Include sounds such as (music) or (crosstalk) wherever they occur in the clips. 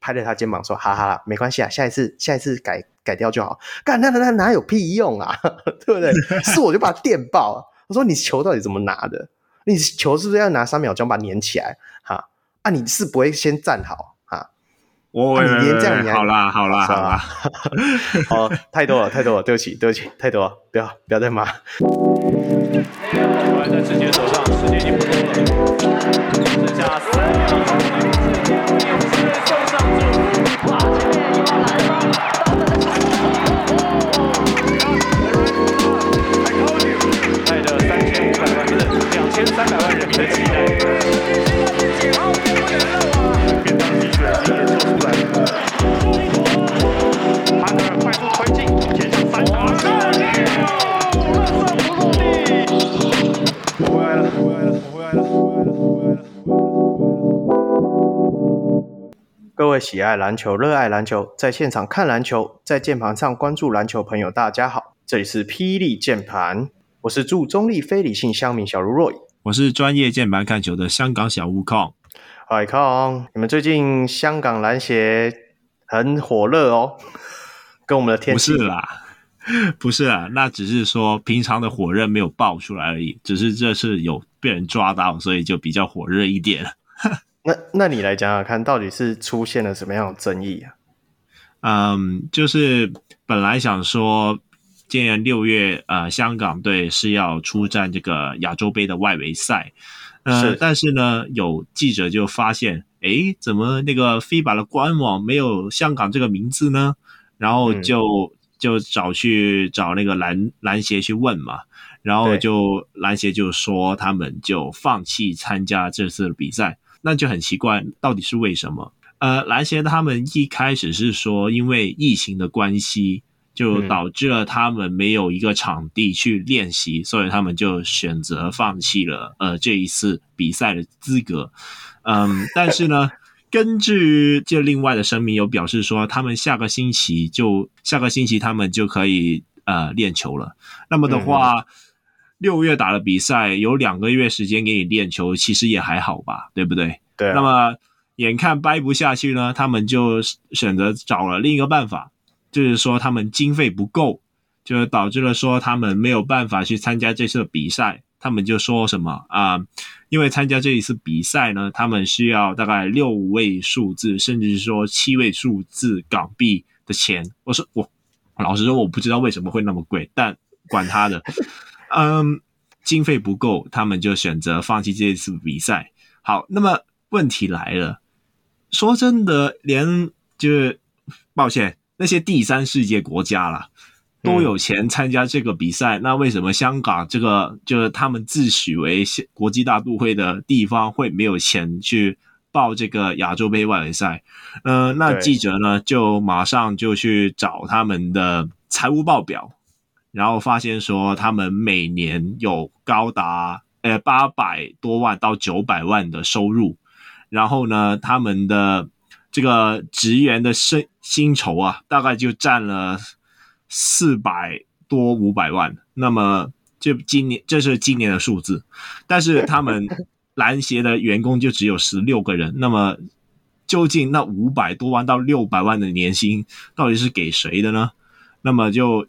拍着他肩膀说：“哈哈，没关系啊，下一次下一次改改掉就好。”干那那那哪有屁用啊？(laughs) 对不对？是我就把他电爆。我说：“你球到底怎么拿的？你球是不是要拿三秒钟把它粘起来？哈啊，你是不会先站好？我、啊、你连这样好啦好啦好啦，哦 (laughs) 太多了太多了，对不起对不起，太多了，不要不要再骂。”还在直接手上，时间已经不多了，剩下三秒。各位喜爱篮球、热爱篮球，在现场看篮球，在键盘上关注篮球朋友，大家好，这里是霹雳键盘，我是驻中立非理性乡民小如若，我是专业键盘看球的香港小悟空。嗨，康，你们最近香港篮协很火热哦，跟我们的天气不是啦，不是啦，那只是说平常的火热没有爆出来而已，只是这次有被人抓到，所以就比较火热一点。(laughs) 那那你来讲讲看，到底是出现了什么样的争议啊？嗯，就是本来想说，今年六月，呃，香港队是要出战这个亚洲杯的外围赛，呃，是但是呢，有记者就发现，诶，怎么那个 FIBA 的官网没有香港这个名字呢？然后就、嗯、就找去找那个篮篮协去问嘛，然后就篮协就说他们就放弃参加这次的比赛。那就很奇怪，到底是为什么？呃，篮协他们一开始是说，因为疫情的关系，就导致了他们没有一个场地去练习，嗯、所以他们就选择放弃了呃这一次比赛的资格。嗯，(laughs) 但是呢，根据这另外的声明有表示说，他们下个星期就下个星期他们就可以呃练球了。那么的话。嗯六月打了比赛，有两个月时间给你练球，其实也还好吧，对不对？对啊。那么眼看掰不下去呢，他们就选择找了另一个办法，就是说他们经费不够，就导致了说他们没有办法去参加这次比赛。他们就说什么啊？因为参加这一次比赛呢，他们需要大概六位数字，甚至是说七位数字港币的钱。我说我老实说，我不知道为什么会那么贵，但管他的。嗯，经费不够，他们就选择放弃这一次比赛。好，那么问题来了，说真的，连就是抱歉，那些第三世界国家啦，都有钱参加这个比赛，嗯、那为什么香港这个就是他们自诩为国际大都会的地方会没有钱去报这个亚洲杯外围赛？嗯、呃，那记者呢就马上就去找他们的财务报表。然后发现说，他们每年有高达呃八百多万到九百万的收入，然后呢，他们的这个职员的薪薪酬啊，大概就占了四百多五百万。那么，就今年这是今年的数字，但是他们篮协的员工就只有十六个人。那么，究竟那五百多万到六百万的年薪到底是给谁的呢？那么就。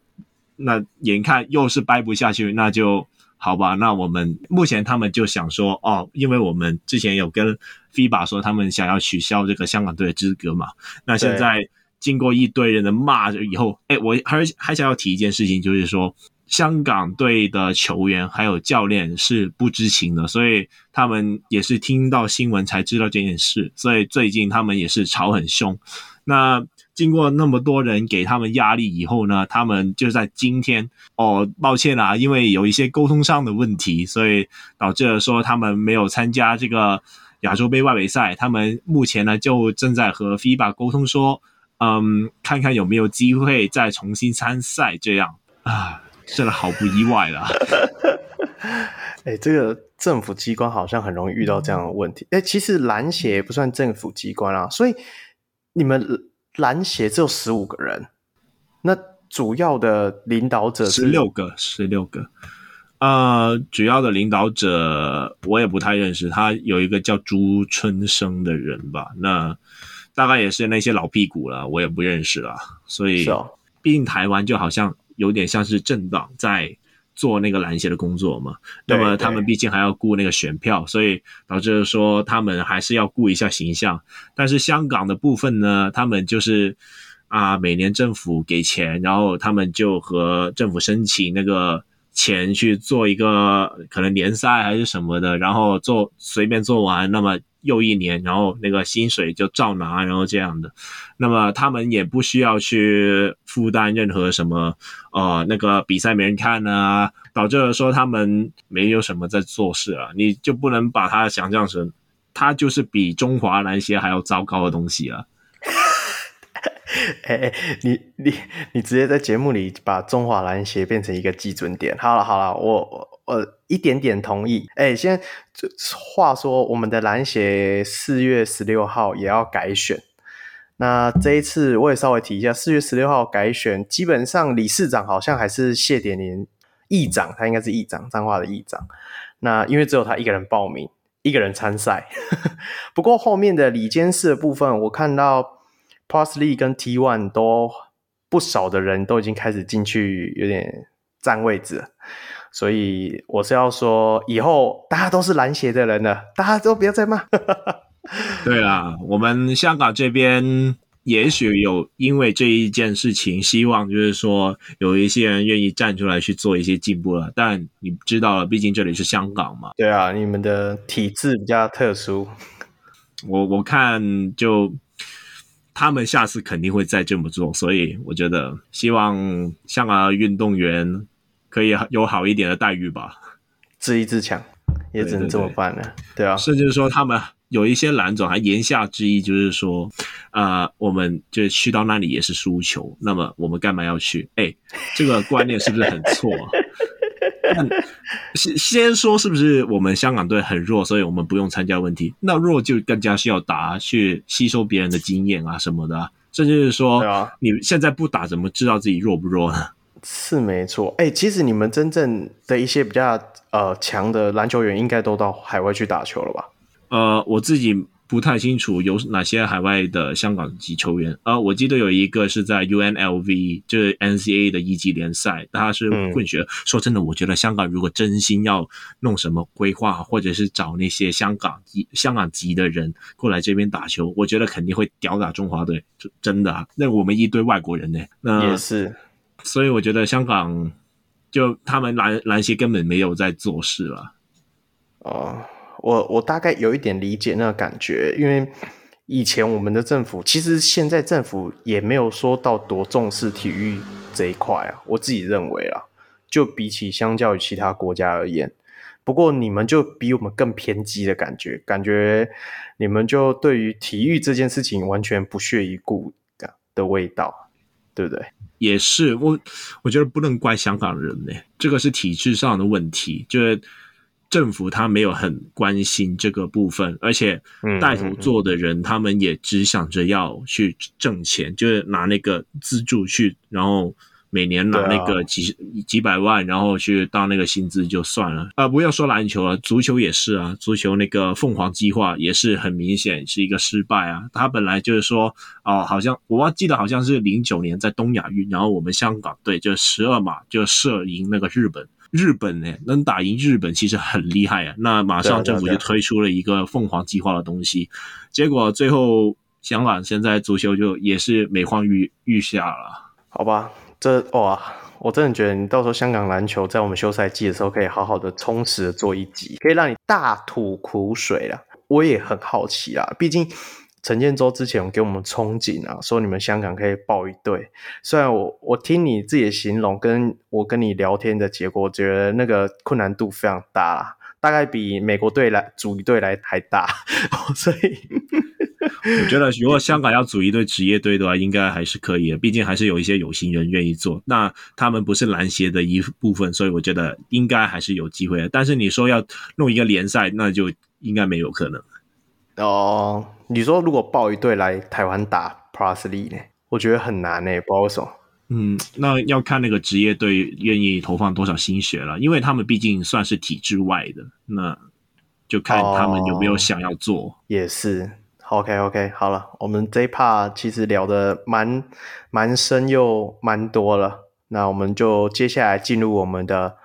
那眼看又是掰不下去，那就好吧。那我们目前他们就想说，哦，因为我们之前有跟 FIBA 说，他们想要取消这个香港队的资格嘛。那现在经过一堆人的骂着以后，哎，我还还想要提一件事情，就是说香港队的球员还有教练是不知情的，所以他们也是听到新闻才知道这件事，所以最近他们也是吵很凶。那。经过那么多人给他们压力以后呢，他们就在今天哦，抱歉啦，因为有一些沟通上的问题，所以导致了说他们没有参加这个亚洲杯外围赛。他们目前呢就正在和 FIBA 沟通说，嗯，看看有没有机会再重新参赛。这样啊，真的好不意外啦。(laughs) 哎，这个政府机关好像很容易遇到这样的问题。哎，其实篮协不算政府机关啊，所以你们。篮协只有十五个人，那主要的领导者十六个，十六个。呃，主要的领导者我也不太认识，他有一个叫朱春生的人吧。那大概也是那些老屁股了，我也不认识了。所以，毕竟台湾就好像有点像是政党在做那个篮协的工作嘛。那么他们毕竟还要顾那个选票，所以导致说他们还是要顾一下形象。但是香港的部分呢，他们就是啊，每年政府给钱，然后他们就和政府申请那个。钱去做一个可能联赛还是什么的，然后做随便做完，那么又一年，然后那个薪水就照拿，然后这样的，那么他们也不需要去负担任何什么，呃，那个比赛没人看啊，导致了说他们没有什么在做事啊，你就不能把它想象成，它就是比中华篮协还要糟糕的东西啊。(laughs) 哎哎，你你你直接在节目里把中华篮协变成一个基准点。好了好了，我我我一点点同意。哎，现在话说，我们的篮协四月十六号也要改选。那这一次我也稍微提一下，四月十六号改选，基本上理事长好像还是谢点年议长，他应该是议长，彰化的议长。那因为只有他一个人报名，一个人参赛。(laughs) 不过后面的理监事的部分，我看到。Plus League 跟 T1 都不少的人都已经开始进去，有点占位置，所以我是要说，以后大家都是篮协的人了，大家都不要再骂。(laughs) 对啦，我们香港这边也许有因为这一件事情，希望就是说有一些人愿意站出来去做一些进步了。但你知道了，毕竟这里是香港嘛。对啊，你们的体制比较特殊。(laughs) 我我看就。他们下次肯定会再这么做，所以我觉得希望香港的运动员可以有好一点的待遇吧。自立自强，也只能这么办了。对，啊，甚至说他们有一些蓝总还言下之意，就是说，啊、呃，我们就去到那里也是输球，那么我们干嘛要去？哎，这个观念是不是很错？(laughs) 先先说是不是我们香港队很弱，所以我们不用参加问题？那弱就更加需要打，去吸收别人的经验啊什么的。甚至是说，你现在不打，怎么知道自己弱不弱呢？是没错。哎、欸，其实你们真正的一些比较呃强的篮球员，应该都到海外去打球了吧？呃，我自己。不太清楚有哪些海外的香港籍球员啊、呃，我记得有一个是在 UNLV，就是 NCAA 的一级联赛，他是混血。嗯、说真的，我觉得香港如果真心要弄什么规划，或者是找那些香港籍香港籍的人过来这边打球，我觉得肯定会吊打中华队，真的啊。那我们一堆外国人呢，那也是。所以我觉得香港就他们篮篮协根本没有在做事了。哦。我我大概有一点理解那个感觉，因为以前我们的政府，其实现在政府也没有说到多重视体育这一块啊。我自己认为啊，就比起相较于其他国家而言，不过你们就比我们更偏激的感觉，感觉你们就对于体育这件事情完全不屑一顾的的味道，对不对？也是，我我觉得不能怪香港人呢，这个是体制上的问题，就是。政府他没有很关心这个部分，而且带头做的人，他们也只想着要去挣钱，就是拿那个资助去，然后每年拿那个几几百万，然后去当那个薪资就算了。啊，不要说篮球了，足球也是啊，足球那个凤凰计划也是很明显是一个失败啊。他本来就是说，哦，好像我记得好像是零九年在东亚运，然后我们香港队就十二码就射赢那个日本。日本呢，能打赢日本其实很厉害啊！那马上政府就推出了一个凤凰计划的东西，结果最后香港现在足球就也是每况愈愈下了。好吧，这哇，我真的觉得你到时候香港篮球在我们休赛季的时候可以好好的充实的做一集，可以让你大吐苦水了。我也很好奇啊，毕竟。陈建州之前给我们憧憬啊，说你们香港可以报一队。虽然我我听你自己的形容，跟我跟你聊天的结果，我觉得那个困难度非常大，大概比美国队来组一队来还大。(laughs) 所以我觉得，如果香港要组一队职业队的话，应该还是可以的。毕竟还是有一些有心人愿意做。那他们不是篮协的一部分，所以我觉得应该还是有机会的。但是你说要弄一个联赛，那就应该没有可能。哦。你说如果报一队来台湾打 Plus League 呢？我觉得很难呢，不知道为什么。嗯，那要看那个职业队愿意投放多少心血了，因为他们毕竟算是体制外的，那就看他们有没有想要做。哦、也是。OK OK，好了，我们这一 part 其实聊的蛮蛮深又蛮多了，那我们就接下来进入我们的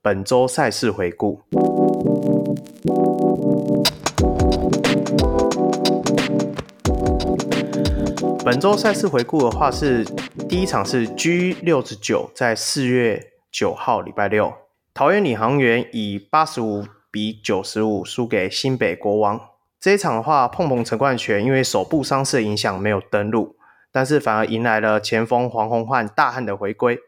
本周赛事回顾。本周赛事回顾的话是，是第一场是 G 六十九，在四月九号礼拜六，桃园领航员以八十五比九十五输给新北国王。这一场的话，碰碰陈冠泉因为手部伤势影响没有登陆，但是反而迎来了前锋黄鸿焕大汉的回归。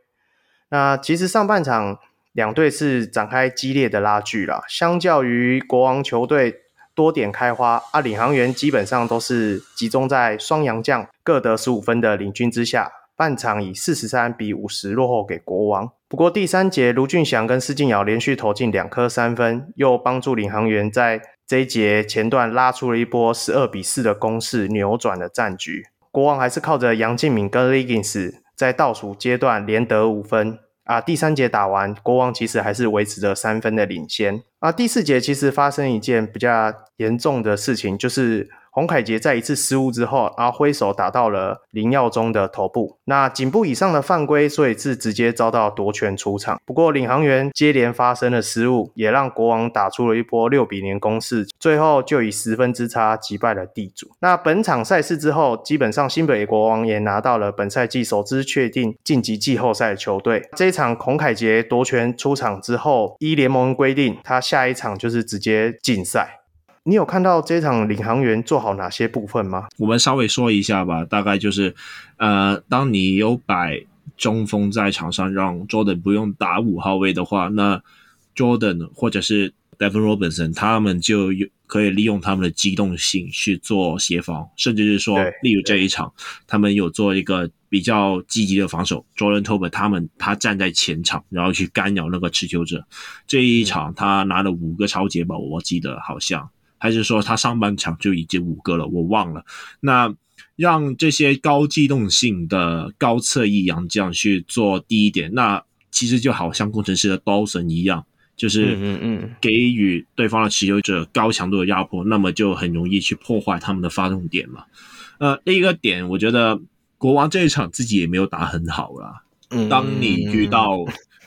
那其实上半场两队是展开激烈的拉锯啦，相较于国王球队。多点开花啊！领航员基本上都是集中在双洋将各得十五分的领军之下，半场以四十三比五十落后给国王。不过第三节卢俊祥跟施晋尧连续投进两颗三分，又帮助领航员在这一节前段拉出了一波十二比四的攻势，扭转了战局。国王还是靠着杨敬敏跟 Liggins 在倒数阶段连得五分。啊，第三节打完，国王其实还是维持着三分的领先。啊，第四节其实发生一件比较严重的事情，就是。洪凯杰在一次失误之后，然后挥手打到了林耀宗的头部，那颈部以上的犯规，所以是直接遭到夺权出场。不过领航员接连发生了失误，也让国王打出了一波六比零攻势，最后就以十分之差击败了地主。那本场赛事之后，基本上新北国王也拿到了本赛季首支确定晋级季后赛的球队。这一场洪凯杰夺权出场之后，依联盟规定，他下一场就是直接禁赛。你有看到这场领航员做好哪些部分吗？我们稍微说一下吧，大概就是，呃，当你有摆中锋在场上，让 Jordan 不用打五号位的话，那 Jordan 或者是 Devin Robinson 他们就有可以利用他们的机动性去做协防，甚至是说，例如这一场，他们有做一个比较积极的防守，Jordan Tolbert 他们他站在前场，然后去干扰那个持球者。这一场他拿了五个抄截吧，我记得好像。还是说他上半场就已经五个了，我忘了。那让这些高机动性的高侧翼洋将去做第一点，那其实就好像工程师的 Dawson 一样，就是嗯嗯给予对方的持有者高强度的压迫，那么就很容易去破坏他们的发动点嘛。呃，另一个点，我觉得国王这一场自己也没有打很好啦。嗯，当你遇到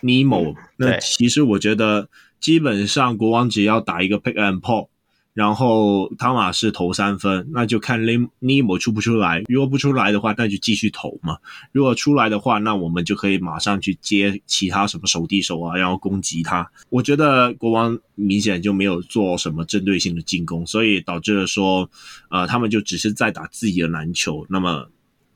Nemo，那其实我觉得基本上国王只要打一个 Pick and Pop。然后汤马士投三分，那就看尼莫出不出来。如果不出来的话，那就继续投嘛。如果出来的话，那我们就可以马上去接其他什么手递手啊，然后攻击他。我觉得国王明显就没有做什么针对性的进攻，所以导致了说，呃，他们就只是在打自己的篮球。那么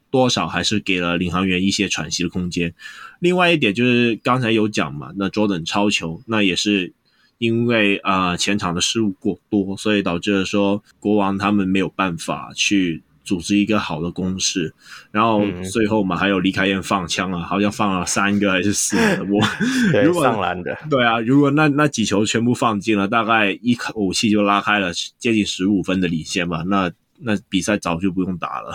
多少还是给了领航员一些喘息的空间。另外一点就是刚才有讲嘛，那 Jordan 超球，那也是。因为啊、呃、前场的失误过多，所以导致了说国王他们没有办法去组织一个好的攻势，然后最后嘛还有李凯燕放枪啊，好像放了三个还是四个，我 (laughs) 如果上篮的，对啊，如果那那几球全部放进了，大概一口气就拉开了接近十五分的领先吧，那那比赛早就不用打了。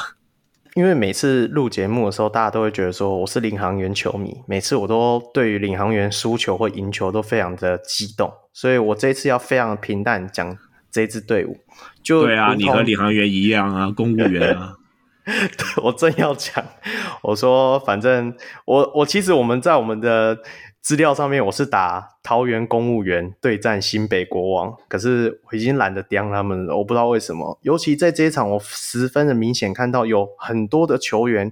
因为每次录节目的时候，大家都会觉得说我是领航员球迷，每次我都对于领航员输球或赢球都非常的激动，所以我这一次要非常平淡讲这支队伍。就对啊，你和领航员一样啊，公务员啊。(laughs) 对，我正要讲，我说反正我我其实我们在我们的。资料上面我是打桃园公务员对战新北国王，可是我已经懒得刁他们了，我不知道为什么。尤其在这一场，我十分的明显看到有很多的球员，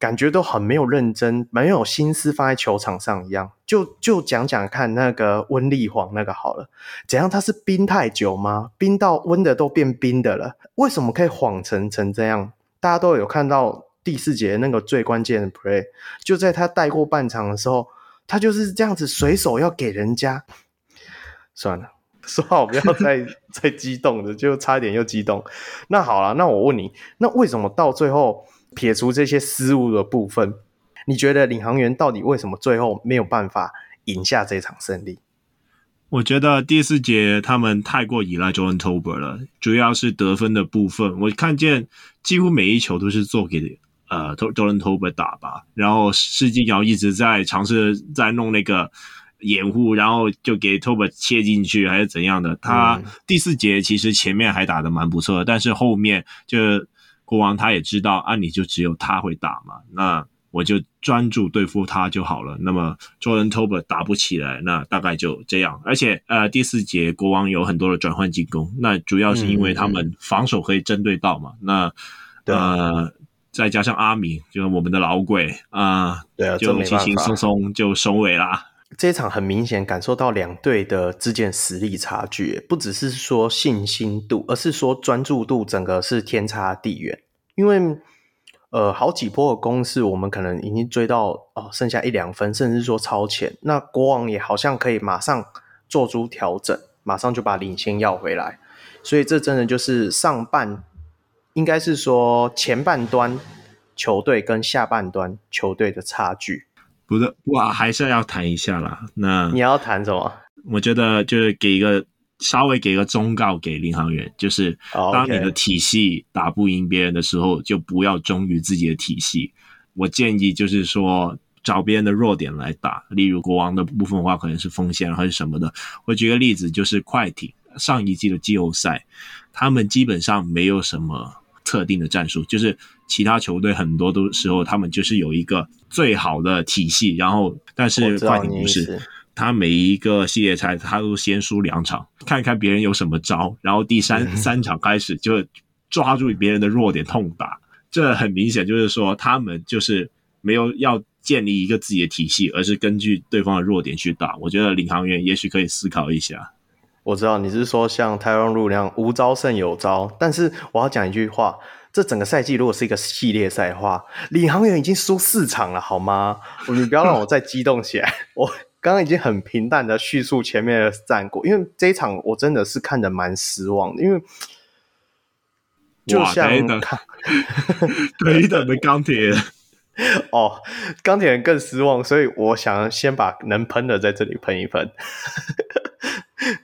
感觉都很没有认真，没有心思放在球场上一样。就就讲讲看那个温丽煌那个好了，怎样？他是冰太久吗？冰到温的都变冰的了，为什么可以晃成成这样？大家都有看到第四节那个最关键的 play，就在他带过半场的时候。他就是这样子随手要给人家，算了，(laughs) 说好不要再 (laughs) 再激动的，就差一点又激动。那好了，那我问你，那为什么到最后撇除这些失误的部分，你觉得领航员到底为什么最后没有办法赢下这场胜利？我觉得第四节他们太过依赖 John Tober 了，主要是得分的部分，我看见几乎每一球都是做给。呃，Jordan Tolbert 打吧，然后施金尧一直在尝试在弄那个掩护，然后就给 Tolbert 切进去，还是怎样的？他第四节其实前面还打得蛮不错的，但是后面就国王他也知道，啊，你就只有他会打嘛，那我就专注对付他就好了。那么 Jordan Tolbert 打不起来，那大概就这样。而且呃，第四节国王有很多的转换进攻，那主要是因为他们防守可以针对到嘛。嗯、那呃。再加上阿米，就是我们的老鬼啊，对啊，就轻轻松松就收尾啦。这一场很明显感受到两队的之间实力差距，不只是说信心度，而是说专注度，整个是天差地远。因为呃，好几波的攻势，我们可能已经追到哦，剩下一两分，甚至说超前。那国王也好像可以马上做出调整，马上就把领先要回来。所以这真的就是上半。应该是说前半端球队跟下半端球队的差距，不是哇，还是要谈一下啦。那你要谈什么？我觉得就是给一个稍微给一个忠告给领航员，就是当你的体系打不赢别人的时候，就不要忠于自己的体系。我建议就是说找别人的弱点来打，例如国王的部分的话，可能是锋线还是什么的。我举个例子，就是快艇上一季的季后赛，他们基本上没有什么。特定的战术，就是其他球队很多都时候，他们就是有一个最好的体系，然后但是快艇不是，他每一个系列赛他都先输两场，看看别人有什么招，然后第三、嗯、(laughs) 三场开始就抓住别人的弱点痛打，这很明显就是说他们就是没有要建立一个自己的体系，而是根据对方的弱点去打。我觉得领航员也许可以思考一下。我知道你是说像台湾路那样无招胜有招，但是我要讲一句话：这整个赛季如果是一个系列赛的话，领航员已经输四场了，好吗？你不要让我再激动起来。(laughs) 我刚刚已经很平淡的叙述前面的战果，因为这一场我真的是看得蛮失望的，因为就像看 (laughs) 对等的钢铁人 (laughs) 哦，钢铁人更失望，所以我想先把能喷的在这里喷一喷。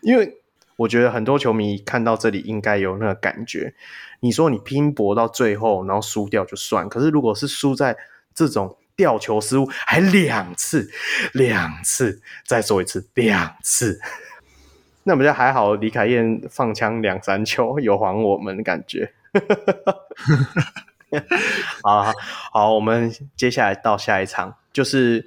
因为我觉得很多球迷看到这里应该有那个感觉。你说你拼搏到最后，然后输掉就算。可是如果是输在这种吊球失误，还两次，两次，再说一次，两次，(laughs) 那不就还好？李凯燕放枪两三球，有还我们的感觉。(laughs) 好好，好，我们接下来到下一场，就是。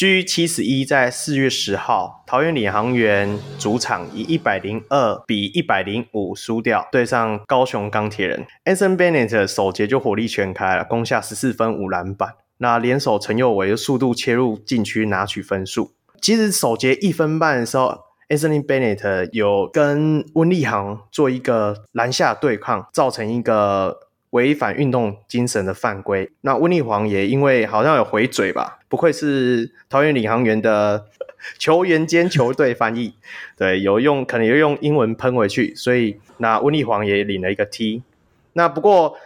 G 七十一在四月十号，桃园领航员主场以一百零二比一百零五输掉，对上高雄钢铁人。Anthony Bennett 首节就火力全开了，攻下十四分五篮板。那联手陈佑维的速度切入禁区拿取分数。其实首节一分半的时候，Anthony Bennett 有跟温立航做一个篮下对抗，造成一个违反运动精神的犯规。那温立航也因为好像有回嘴吧。不愧是桃园领航员的 (laughs) 球员兼球队翻译，对，有用，可能有用英文喷回去，所以那温丽煌也领了一个 T。那不过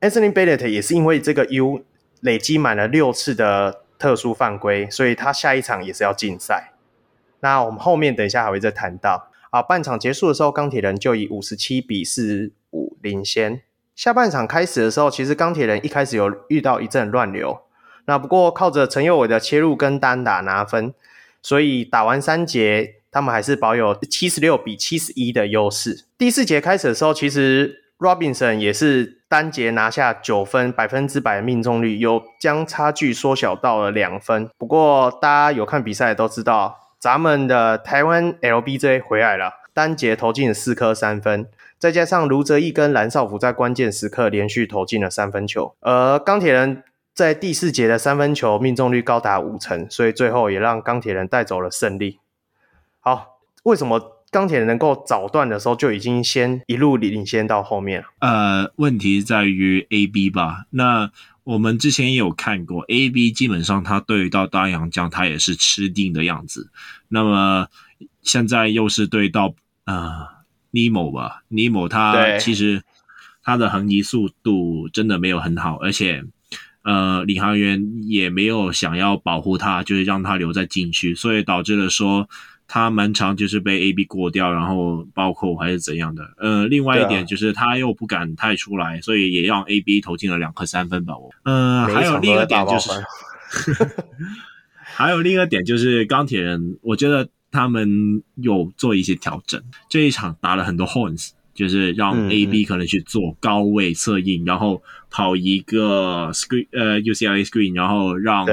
Anthony Bennett 也是因为这个 U 累积满了六次的特殊犯规，所以他下一场也是要禁赛。那我们后面等一下还会再谈到啊。半场结束的时候，钢铁人就以五十七比四十五领先。下半场开始的时候，其实钢铁人一开始有遇到一阵乱流。那不过靠着陈佑伟的切入跟单打拿分，所以打完三节，他们还是保有七十六比七十一的优势。第四节开始的时候，其实 Robinson 也是单节拿下九分，百分之百的命中率，有将差距缩小到了两分。不过大家有看比赛都知道，咱们的台湾 LBJ 回来了，单节投进了四颗三分，再加上卢哲义跟蓝少辅在关键时刻连续投进了三分球，而钢铁人。在第四节的三分球命中率高达五成，所以最后也让钢铁人带走了胜利。好，为什么钢铁人能够早段的时候就已经先一路领先到后面？呃，问题在于 AB 吧。那我们之前也有看过，AB 基本上他对于到大洋将他也是吃定的样子。那么现在又是对到呃 Nemo 吧，Nemo 他其实他的横移速度真的没有很好，而且。呃，领航员也没有想要保护他，就是让他留在禁区，所以导致了说他蛮长就是被 AB 过掉，然后暴扣还是怎样的。呃，另外一点就是他又不敢太出来，所以也让 AB 投进了两颗三分吧。我，呃，还有另一个点就是，(laughs) 还有另一个点就是钢铁人，我觉得他们有做一些调整。这一场打了很多 horns，就是让 AB 可能去做高位策应，嗯嗯，然后跑一个 screen 呃 UCLA screen，然后让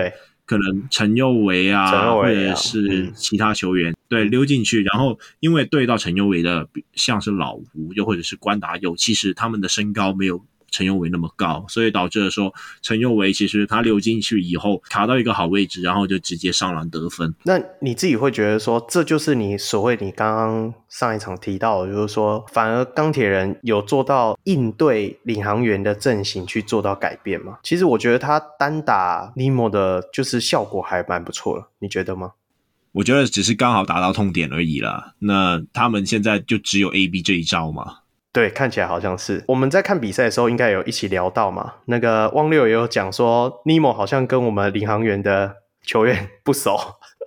可能陈佑维啊，啊或者是其他球员、嗯、对溜进去，然后因为对到陈佑维的像是老吴又或者是关达佑，其实他们的身高没有。陈宥维那么高，所以导致了说陈宥维其实他溜进去以后卡到一个好位置，然后就直接上篮得分。那你自己会觉得说，这就是你所谓你刚刚上一场提到的，就是说反而钢铁人有做到应对领航员的阵型去做到改变吗？其实我觉得他单打尼莫的，就是效果还蛮不错的，你觉得吗？我觉得只是刚好打到痛点而已啦。那他们现在就只有 AB 这一招嘛。对，看起来好像是我们在看比赛的时候，应该有一起聊到嘛。那个汪六也有讲说，尼莫好像跟我们领航员的球员不熟。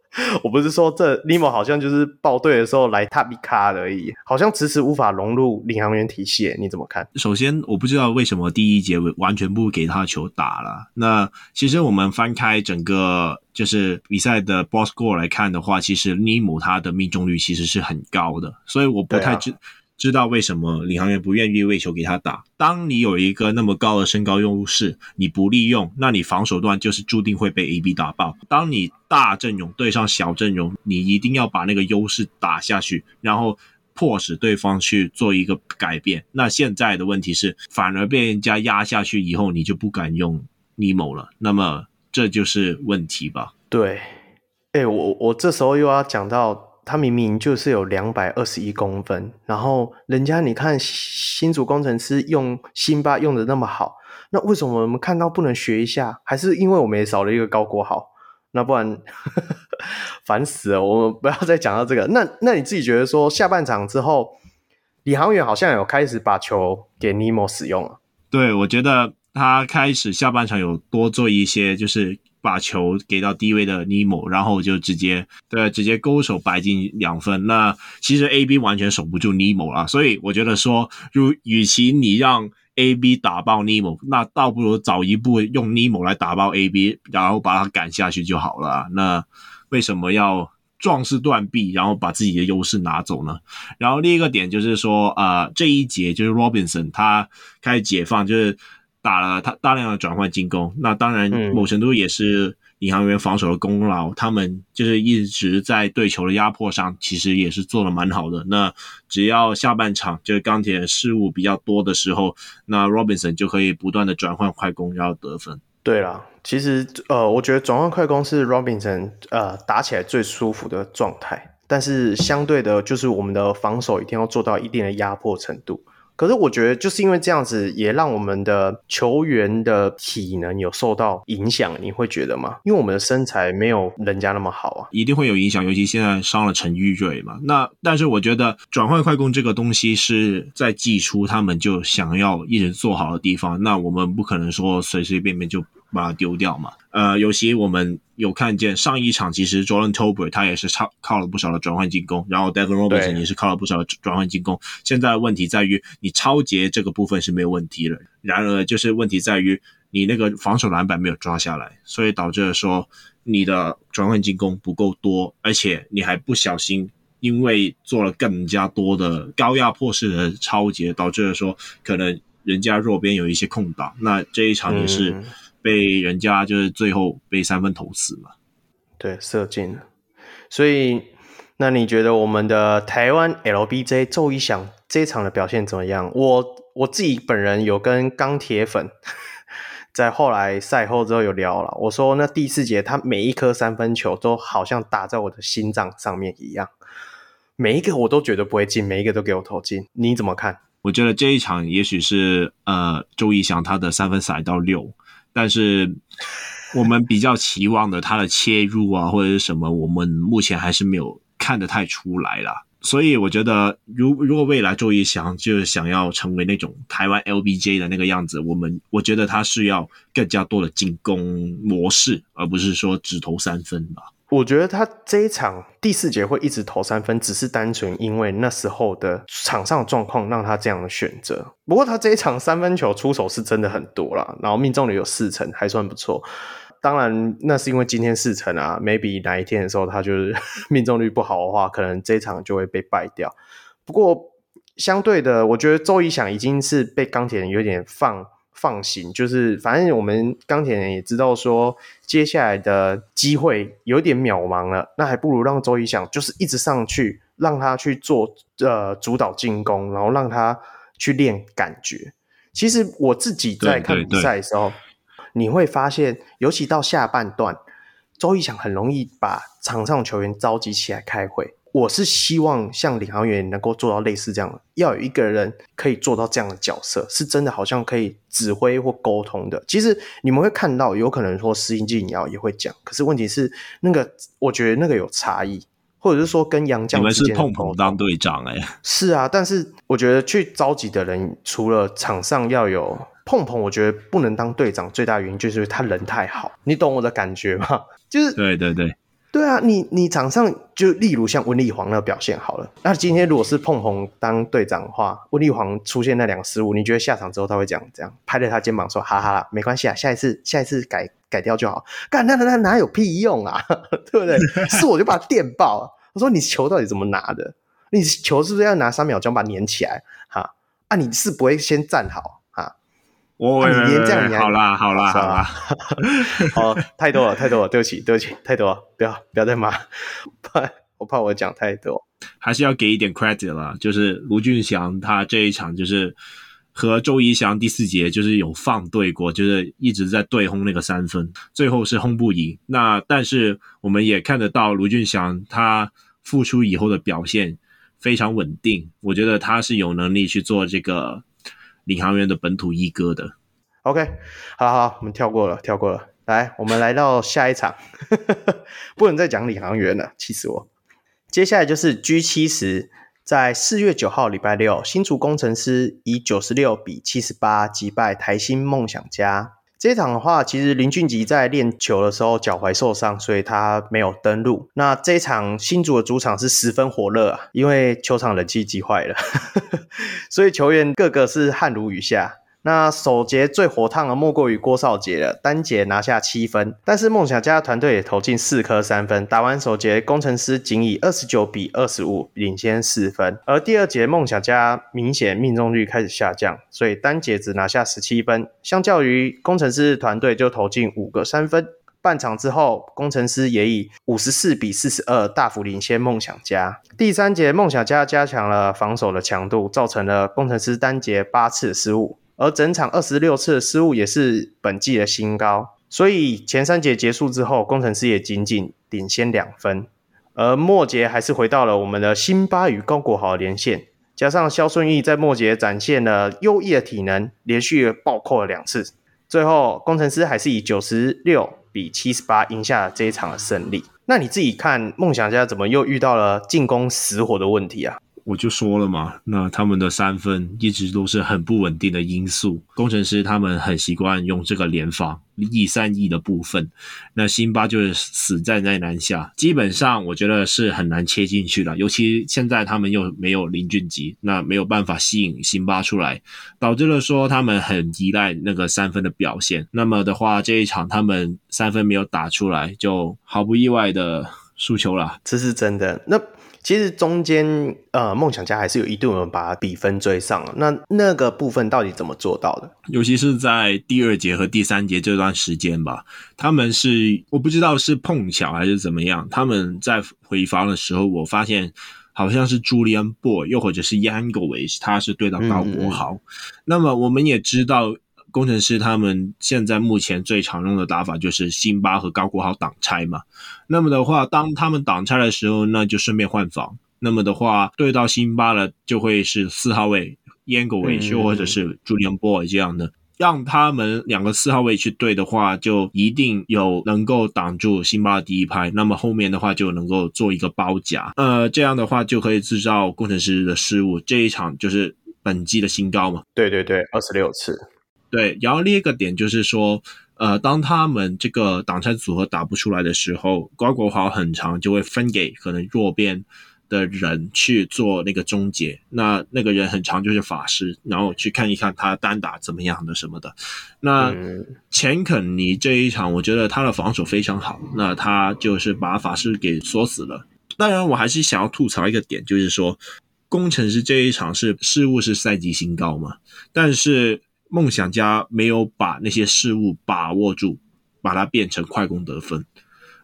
(laughs) 我不是说这尼莫好像就是报队的时候来塔比卡而已，好像迟迟无法融入领航员体系。你怎么看？首先，我不知道为什么第一节完全不给他球打了。那其实我们翻开整个就是比赛的 box score 来看的话，其实尼莫他的命中率其实是很高的，所以我不太知。知道为什么领航员不愿意喂球给他打？当你有一个那么高的身高优势，你不利用，那你防守端就是注定会被 AB 打爆。当你大阵容对上小阵容，你一定要把那个优势打下去，然后迫使对方去做一个改变。那现在的问题是，反而被人家压下去以后，你就不敢用尼莫了。那么这就是问题吧？对，哎，我我这时候又要讲到。他明明就是有两百二十一公分，然后人家你看新竹工程师用辛巴用的那么好，那为什么我们看到不能学一下？还是因为我们也少了一个高国豪？那不然 (laughs) 烦死了！我们不要再讲到这个。那那你自己觉得说下半场之后，李航远好像有开始把球给尼莫使用了？对，我觉得他开始下半场有多做一些，就是。把球给到低位的尼莫，然后就直接对，直接勾手摆进两分。那其实 AB 完全守不住尼莫啊，所以我觉得说，如与其你让 AB 打爆尼莫，那倒不如早一步用尼莫来打爆 AB，然后把他赶下去就好了。那为什么要壮士断臂，然后把自己的优势拿走呢？然后另一个点就是说，呃，这一节就是 Robinson 他开始解放，就是。打了他大量的转换进攻，那当然某程度也是领航员防守的功劳。嗯、他们就是一直在对球的压迫上，其实也是做的蛮好的。那只要下半场就是钢铁人失误比较多的时候，那 Robinson 就可以不断的转换快攻，然后得分。对啦，其实呃，我觉得转换快攻是 Robinson 呃打起来最舒服的状态，但是相对的，就是我们的防守一定要做到一定的压迫程度。可是我觉得，就是因为这样子，也让我们的球员的体能有受到影响，你会觉得吗？因为我们的身材没有人家那么好啊，一定会有影响。尤其现在伤了陈玉瑞嘛，那但是我觉得转换快攻这个东西是在季初他们就想要一直做好的地方，那我们不可能说随随便便就。把它丢掉嘛？呃，尤其我们有看见上一场，其实 Jordan Tolbert 他也是靠靠了不少的转换进攻，然后 Devin Robinson 也是靠了不少的转换进攻。现在的问题在于，你抄截这个部分是没有问题了，然而就是问题在于你那个防守篮板没有抓下来，所以导致了说你的转换进攻不够多，而且你还不小心因为做了更加多的高压迫式的抄截，导致了说可能人家弱边有一些空档，那这一场也是。嗯被人家就是最后被三分投死嘛，对，射进了。所以，那你觉得我们的台湾 LBJ 周一翔这一场的表现怎么样？我我自己本人有跟钢铁粉 (laughs) 在后来赛后之后有聊了，我说那第四节他每一颗三分球都好像打在我的心脏上面一样，每一个我都觉得不会进，每一个都给我投进。你怎么看？我觉得这一场也许是呃周一翔他的三分赛到六。但是我们比较期望的他的切入啊，或者是什么，我们目前还是没有看得太出来啦。所以我觉得，如如果未来周一翔就是想要成为那种台湾 LBJ 的那个样子，我们我觉得他是要更加多的进攻模式，而不是说只投三分吧。我觉得他这一场第四节会一直投三分，只是单纯因为那时候的场上状况让他这样的选择。不过他这一场三分球出手是真的很多啦，然后命中率有四成，还算不错。当然那是因为今天四成啊，maybe 哪一天的时候他就是 (laughs) 命中率不好的话，可能这一场就会被败掉。不过相对的，我觉得周仪翔已经是被钢铁人有点放放行，就是反正我们钢铁人也知道说接下来的机会有点渺茫了，那还不如让周仪翔就是一直上去，让他去做呃主导进攻，然后让他去练感觉。其实我自己在看比赛的时候，你会发现，尤其到下半段，周仪翔很容易把场上球员召集起来开会。我是希望像领航员能够做到类似这样，要有一个人可以做到这样的角色，是真的好像可以指挥或沟通的。其实你们会看到，有可能说施英静也也会讲，可是问题是那个，我觉得那个有差异，或者是说跟杨将之间，你们是碰碰当队长哎、欸，是啊，但是我觉得去召集的人，除了场上要有碰碰，我觉得不能当队长，最大原因就是他人太好，你懂我的感觉吗？就是对对对。对啊，你你场上就例如像温丽煌那个表现好了，那今天如果是碰红当队长的话，温丽煌出现那两个失误，你觉得下场之后他会讲这样拍着他肩膀说：“哈哈，没关系啊，下一次下一次改改掉就好。”干那那那哪有屁用啊，(laughs) 对不对？是我就把他电爆，我说你球到底怎么拿的？你球是不是要拿三秒钟把它粘起来？哈啊，你是不会先站好。我、啊、你连这样你还好啦，好啦，好啦，(laughs) 好，太多了，太多了，对不起，对不起，太多了，不要，不要再骂，(laughs) 怕我怕我讲太多，还是要给一点 credit 啦。就是卢俊祥他这一场就是和周怡翔第四节就是有放对过，就是一直在对轰那个三分，最后是轰不赢。那但是我们也看得到卢俊祥他复出以后的表现非常稳定，我觉得他是有能力去做这个。领航员的本土一哥的，OK，好好，我们跳过了，跳过了。来，我们来到下一场，(laughs) 不能再讲领航员了，气死我。接下来就是 G 七十，在四月九号礼拜六，新竹工程师以九十六比七十八击败台新梦想家。这场的话，其实林俊杰在练球的时候脚踝受伤，所以他没有登陆。那这一场新竹的主场是十分火热啊，因为球场冷气机坏了，(laughs) 所以球员个个是汗如雨下。那首节最火烫的莫过于郭少杰了，单节拿下七分，但是梦想家团队也投进四颗三分。打完首节，工程师仅以二十九比二十五领先四分，而第二节梦想家明显命中率开始下降，所以单节只拿下十七分，相较于工程师团队就投进五个三分。半场之后，工程师也以五十四比四十二大幅领先梦想家。第三节，梦想家加强了防守的强度，造成了工程师单节八次失误。而整场二十六次的失误也是本季的新高，所以前三节结束之后，工程师也仅仅领先两分。而末节还是回到了我们的辛巴与高国豪连线，加上肖顺义在末节展现了优异的体能，连续暴扣了两次，最后工程师还是以九十六比七十八赢下了这一场的胜利。那你自己看梦想家怎么又遇到了进攻死火的问题啊？我就说了嘛，那他们的三分一直都是很不稳定的因素。工程师他们很习惯用这个联防一三一的部分，那辛巴就是死战在篮下，基本上我觉得是很难切进去的。尤其现在他们又没有林俊杰，那没有办法吸引辛巴出来，导致了说他们很依赖那个三分的表现。那么的话，这一场他们三分没有打出来，就毫不意外的输球了。这是真的。那。其实中间，呃，梦想家还是有一度有把比分追上了。那那个部分到底怎么做到的？尤其是在第二节和第三节这段时间吧，他们是我不知道是碰巧还是怎么样，他们在回防的时候，我发现好像是 Julian Boy 又或者是 Yangovic，他是对到高国豪。嗯嗯。那么我们也知道。攻城狮他们现在目前最常用的打法就是辛巴和高国豪挡拆嘛。那么的话，当他们挡拆的时候，那就顺便换防。那么的话，对到辛巴了，就会是四号位烟狗维修或者是 Julian Boy 这样的，嗯、让他们两个四号位去对的话，就一定有能够挡住辛巴的第一拍。那么后面的话就能够做一个包夹，呃，这样的话就可以制造工程师的失误。这一场就是本季的新高嘛？对对对，二十六次。对，然后另一个点就是说，呃，当他们这个挡拆组合打不出来的时候，瓜国豪很长就会分给可能弱边的人去做那个终结，那那个人很长就是法师，然后去看一看他单打怎么样的什么的。那钱肯尼这一场，我觉得他的防守非常好，那他就是把法师给锁死了。当然，我还是想要吐槽一个点，就是说工程师这一场是失误是赛季新高嘛，但是梦想家没有把那些事物把握住，把它变成快攻得分。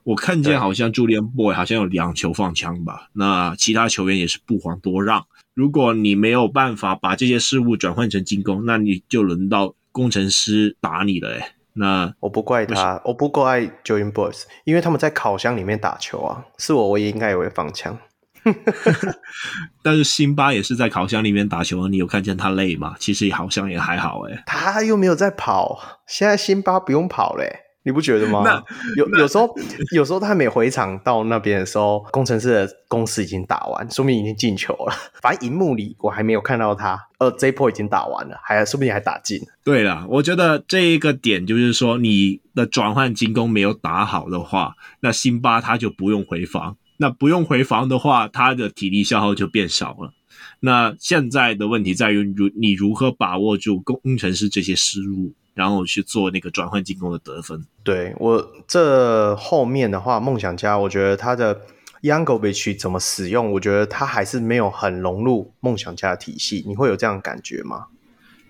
我看见好像 Julian Boy 好像有两球放枪吧，那其他球员也是不遑多让。如果你没有办法把这些事物转换成进攻，那你就轮到工程师打你了诶。那我不怪他，我不怪 Julian Boys，因为他们在烤箱里面打球啊，是我我也应该也会放枪。(laughs) 但是辛巴也是在烤箱里面打球，你有看见他累吗？其实好像也还好诶。他又没有在跑，现在辛巴不用跑嘞。你不觉得吗？有有时候，有时候他没回场到那边的时候，工程师的公司已经打完，说明已经进球了。(laughs) 反正荧幕里我还没有看到他，呃，这一波已经打完了，还说不定还打进。对了，我觉得这一个点就是说，你的转换进攻没有打好的话，那辛巴他就不用回防，那不用回防的话，他的体力消耗就变少了。那现在的问题在于，如你如何把握住工程师这些失误。然后去做那个转换进攻的得分。对，我这后面的话，梦想家，我觉得他的 Yangovich 怎么使用，我觉得他还是没有很融入梦想家的体系。你会有这样的感觉吗？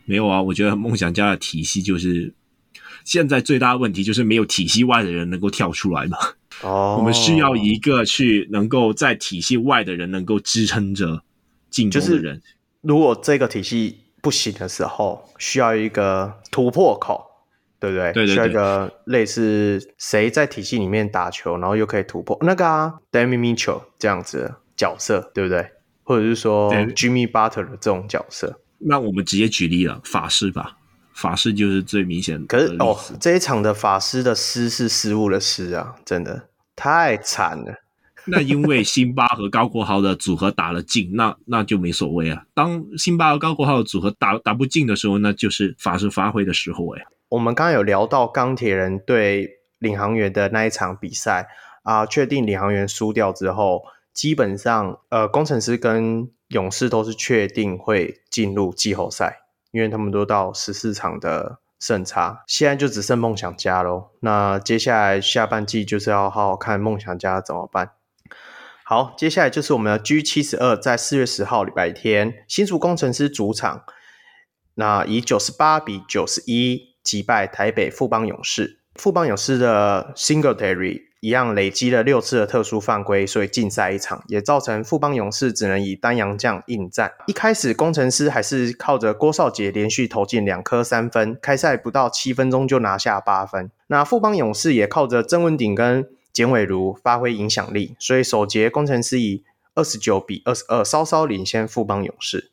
没有啊，我觉得梦想家的体系就是现在最大的问题就是没有体系外的人能够跳出来嘛。哦，我们需要一个去能够在体系外的人能够支撑着进攻的人。就是、如果这个体系。不行的时候，需要一个突破口，对不对？对对对，需要一个类似谁在体系里面打球，然后又可以突破那个啊，Davion Mitchell 这样子的角色，对不对？或者是说 Jimmy Butler 的这种角色。那我们直接举例了，法师吧，法师就是最明显的。可是哦，这一场的法师的失是失误的失啊，真的太惨了。(laughs) 那因为辛巴和高国豪的组合打了进，那那就没所谓啊。当辛巴和高国豪的组合打打不进的时候，那就是法师发挥的时候。哎，我们刚刚有聊到钢铁人对领航员的那一场比赛啊，确定领航员输掉之后，基本上呃，工程师跟勇士都是确定会进入季后赛，因为他们都到十四场的审查，现在就只剩梦想家喽。那接下来下半季就是要好好看梦想家怎么办。好，接下来就是我们的 G 七十二，在四月十号礼拜天，新竹工程师主场，那以九十八比九十一击败台北富邦勇士。富邦勇士的 Singletary 一样累积了六次的特殊犯规，所以禁赛一场，也造成富邦勇士只能以单洋将应战。一开始工程师还是靠着郭少杰连续投进两颗三分，开赛不到七分钟就拿下八分。那富邦勇士也靠着曾文鼎跟简伟儒发挥影响力，所以首节工程师以二十九比二十二稍稍领先富邦勇士。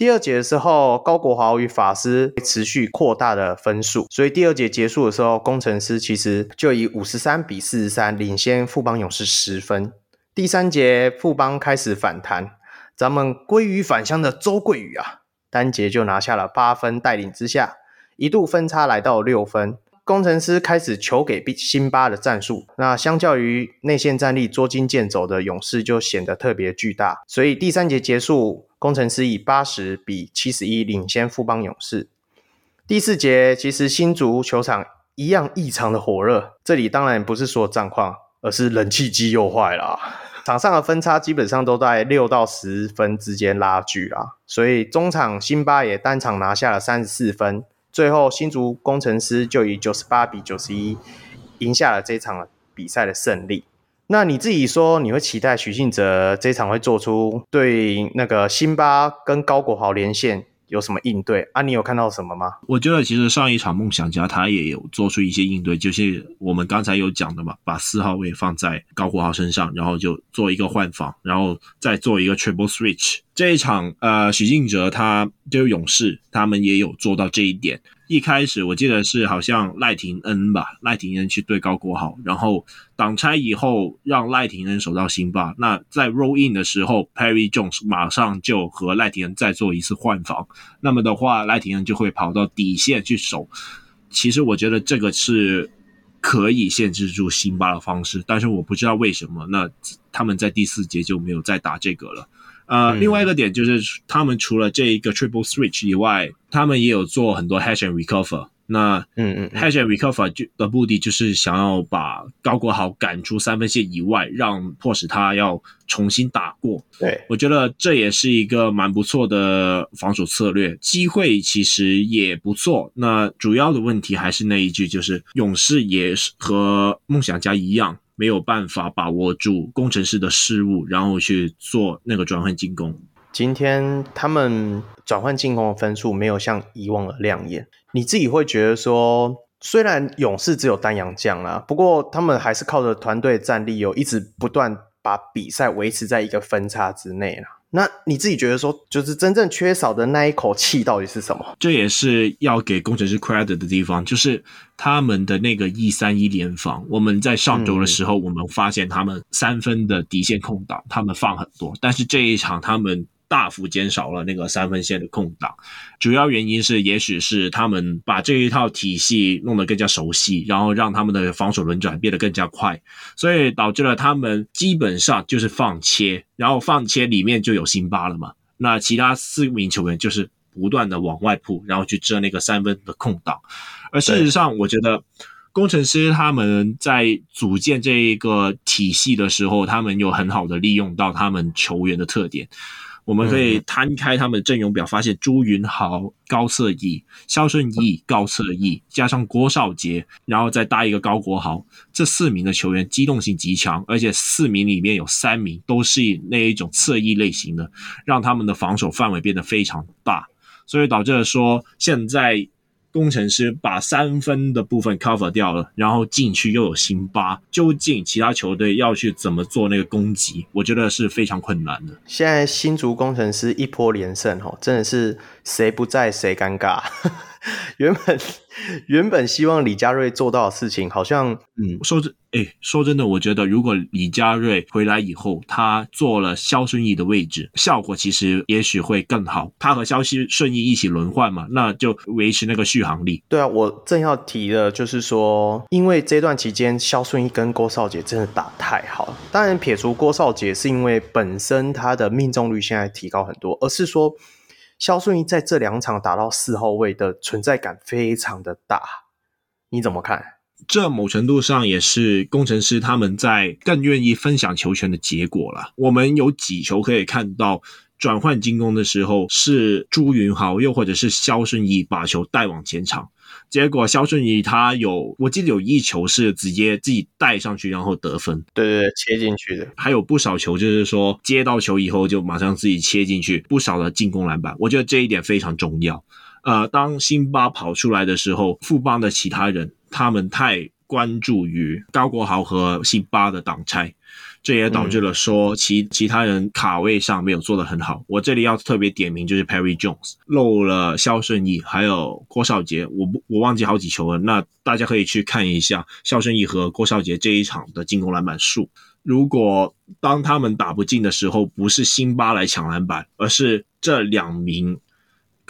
第二节的时候，高国豪与法师持续扩大的分数，所以第二节结束的时候，工程师其实就以五十三比四十三领先富邦勇士十分。第三节富邦开始反弹，咱们鲑鱼返乡的周桂宇啊，单节就拿下了八分，带领之下一度分差来到六分。工程师开始球给辛巴的战术，那相较于内线战力捉襟见肘的勇士就显得特别巨大，所以第三节结束，工程师以八十比七十一领先富邦勇士。第四节其实新竹球场一样异常的火热，这里当然不是说战况，而是冷气机又坏了，场上的分差基本上都在六到十分之间拉锯啊，所以中场辛巴也单场拿下了三十四分。最后，新竹工程师就以九十八比九十一赢下了这场比赛的胜利。那你自己说，你会期待许晋哲这场会做出对那个辛巴跟高国豪连线有什么应对啊？你有看到什么吗？我觉得其实上一场梦想家他也有做出一些应对，就是我们刚才有讲的嘛，把四号位放在高国豪身上，然后就做一个换防，然后再做一个 triple switch。这一场，呃，许晋哲他就勇士，他们也有做到这一点。一开始我记得是好像赖廷恩吧，赖廷恩去对高国豪，然后挡拆以后让赖廷恩守到辛巴。那在 roll in 的时候，Perry Jones 马上就和赖廷恩再做一次换防。那么的话，赖廷恩就会跑到底线去守。其实我觉得这个是可以限制住辛巴的方式，但是我不知道为什么，那他们在第四节就没有再打这个了。呃，嗯、另外一个点就是，他们除了这一个 triple switch 以外，他们也有做很多 hash and recover。那嗯嗯，hash and recover 就的目的就是想要把高国豪赶出三分线以外，让迫使他要重新打过。对，我觉得这也是一个蛮不错的防守策略，机会其实也不错。那主要的问题还是那一句，就是勇士也是和梦想家一样，没有办法把握住工程师的失误，然后去做那个转换进攻。今天他们转换进攻的分数没有像以往的亮眼，你自己会觉得说，虽然勇士只有单阳将啦，不过他们还是靠着团队战力，有一直不断把比赛维持在一个分差之内啦。那你自己觉得说，就是真正缺少的那一口气到底是什么？这也是要给工程师 credit 的地方，就是他们的那个一三一联防。我们在上周的时候，我们发现他们三分的底线空档，他们放很多，但是这一场他们。大幅减少了那个三分线的空档，主要原因是，也许是他们把这一套体系弄得更加熟悉，然后让他们的防守轮转变得更加快，所以导致了他们基本上就是放切，然后放切里面就有辛巴了嘛，那其他四名球员就是不断的往外扑，然后去遮那个三分的空档，而事实上，我觉得工程师他们在组建这一个体系的时候，他们有很好的利用到他们球员的特点。我们可以摊开他们的阵容表，发现朱云豪、高策翼、肖顺义、高策翼，加上郭少杰，然后再搭一个高国豪，这四名的球员机动性极强，而且四名里面有三名都是那一种侧翼类型的，让他们的防守范围变得非常大，所以导致了说现在。工程师把三分的部分 cover 掉了，然后禁区又有辛巴，究竟其他球队要去怎么做那个攻击？我觉得是非常困难的。现在新竹工程师一波连胜，哈，真的是谁不在谁尴尬。(laughs) 原本原本希望李家瑞做到的事情，好像嗯，说真，哎，说真的，我觉得如果李家瑞回来以后，他做了肖顺义的位置，效果其实也许会更好。他和肖顺义一起轮换嘛，那就维持那个续航力。对啊，我正要提的就是说，因为这段期间肖顺义跟郭少杰真的打太好了。当然，撇除郭少杰是因为本身他的命中率现在提高很多，而是说。肖顺义在这两场打到四号位的存在感非常的大，你怎么看？这某程度上也是工程师他们在更愿意分享球权的结果了。我们有几球可以看到转换进攻的时候，是朱云豪又或者是肖顺义把球带往前场。结果肖顺议他有，我记得有一球是直接自己带上去，然后得分。对对对，切进去的。还有不少球就是说接到球以后就马上自己切进去，不少的进攻篮板。我觉得这一点非常重要。呃，当辛巴跑出来的时候，富邦的其他人他们太关注于高国豪和辛巴的挡拆。这也导致了说其其他人卡位上没有做得很好。我这里要特别点名，就是 Perry Jones 漏了肖顺义，还有郭少杰，我不我忘记好几球了。那大家可以去看一下肖顺义和郭少杰这一场的进攻篮板数。如果当他们打不进的时候，不是辛巴来抢篮板，而是这两名。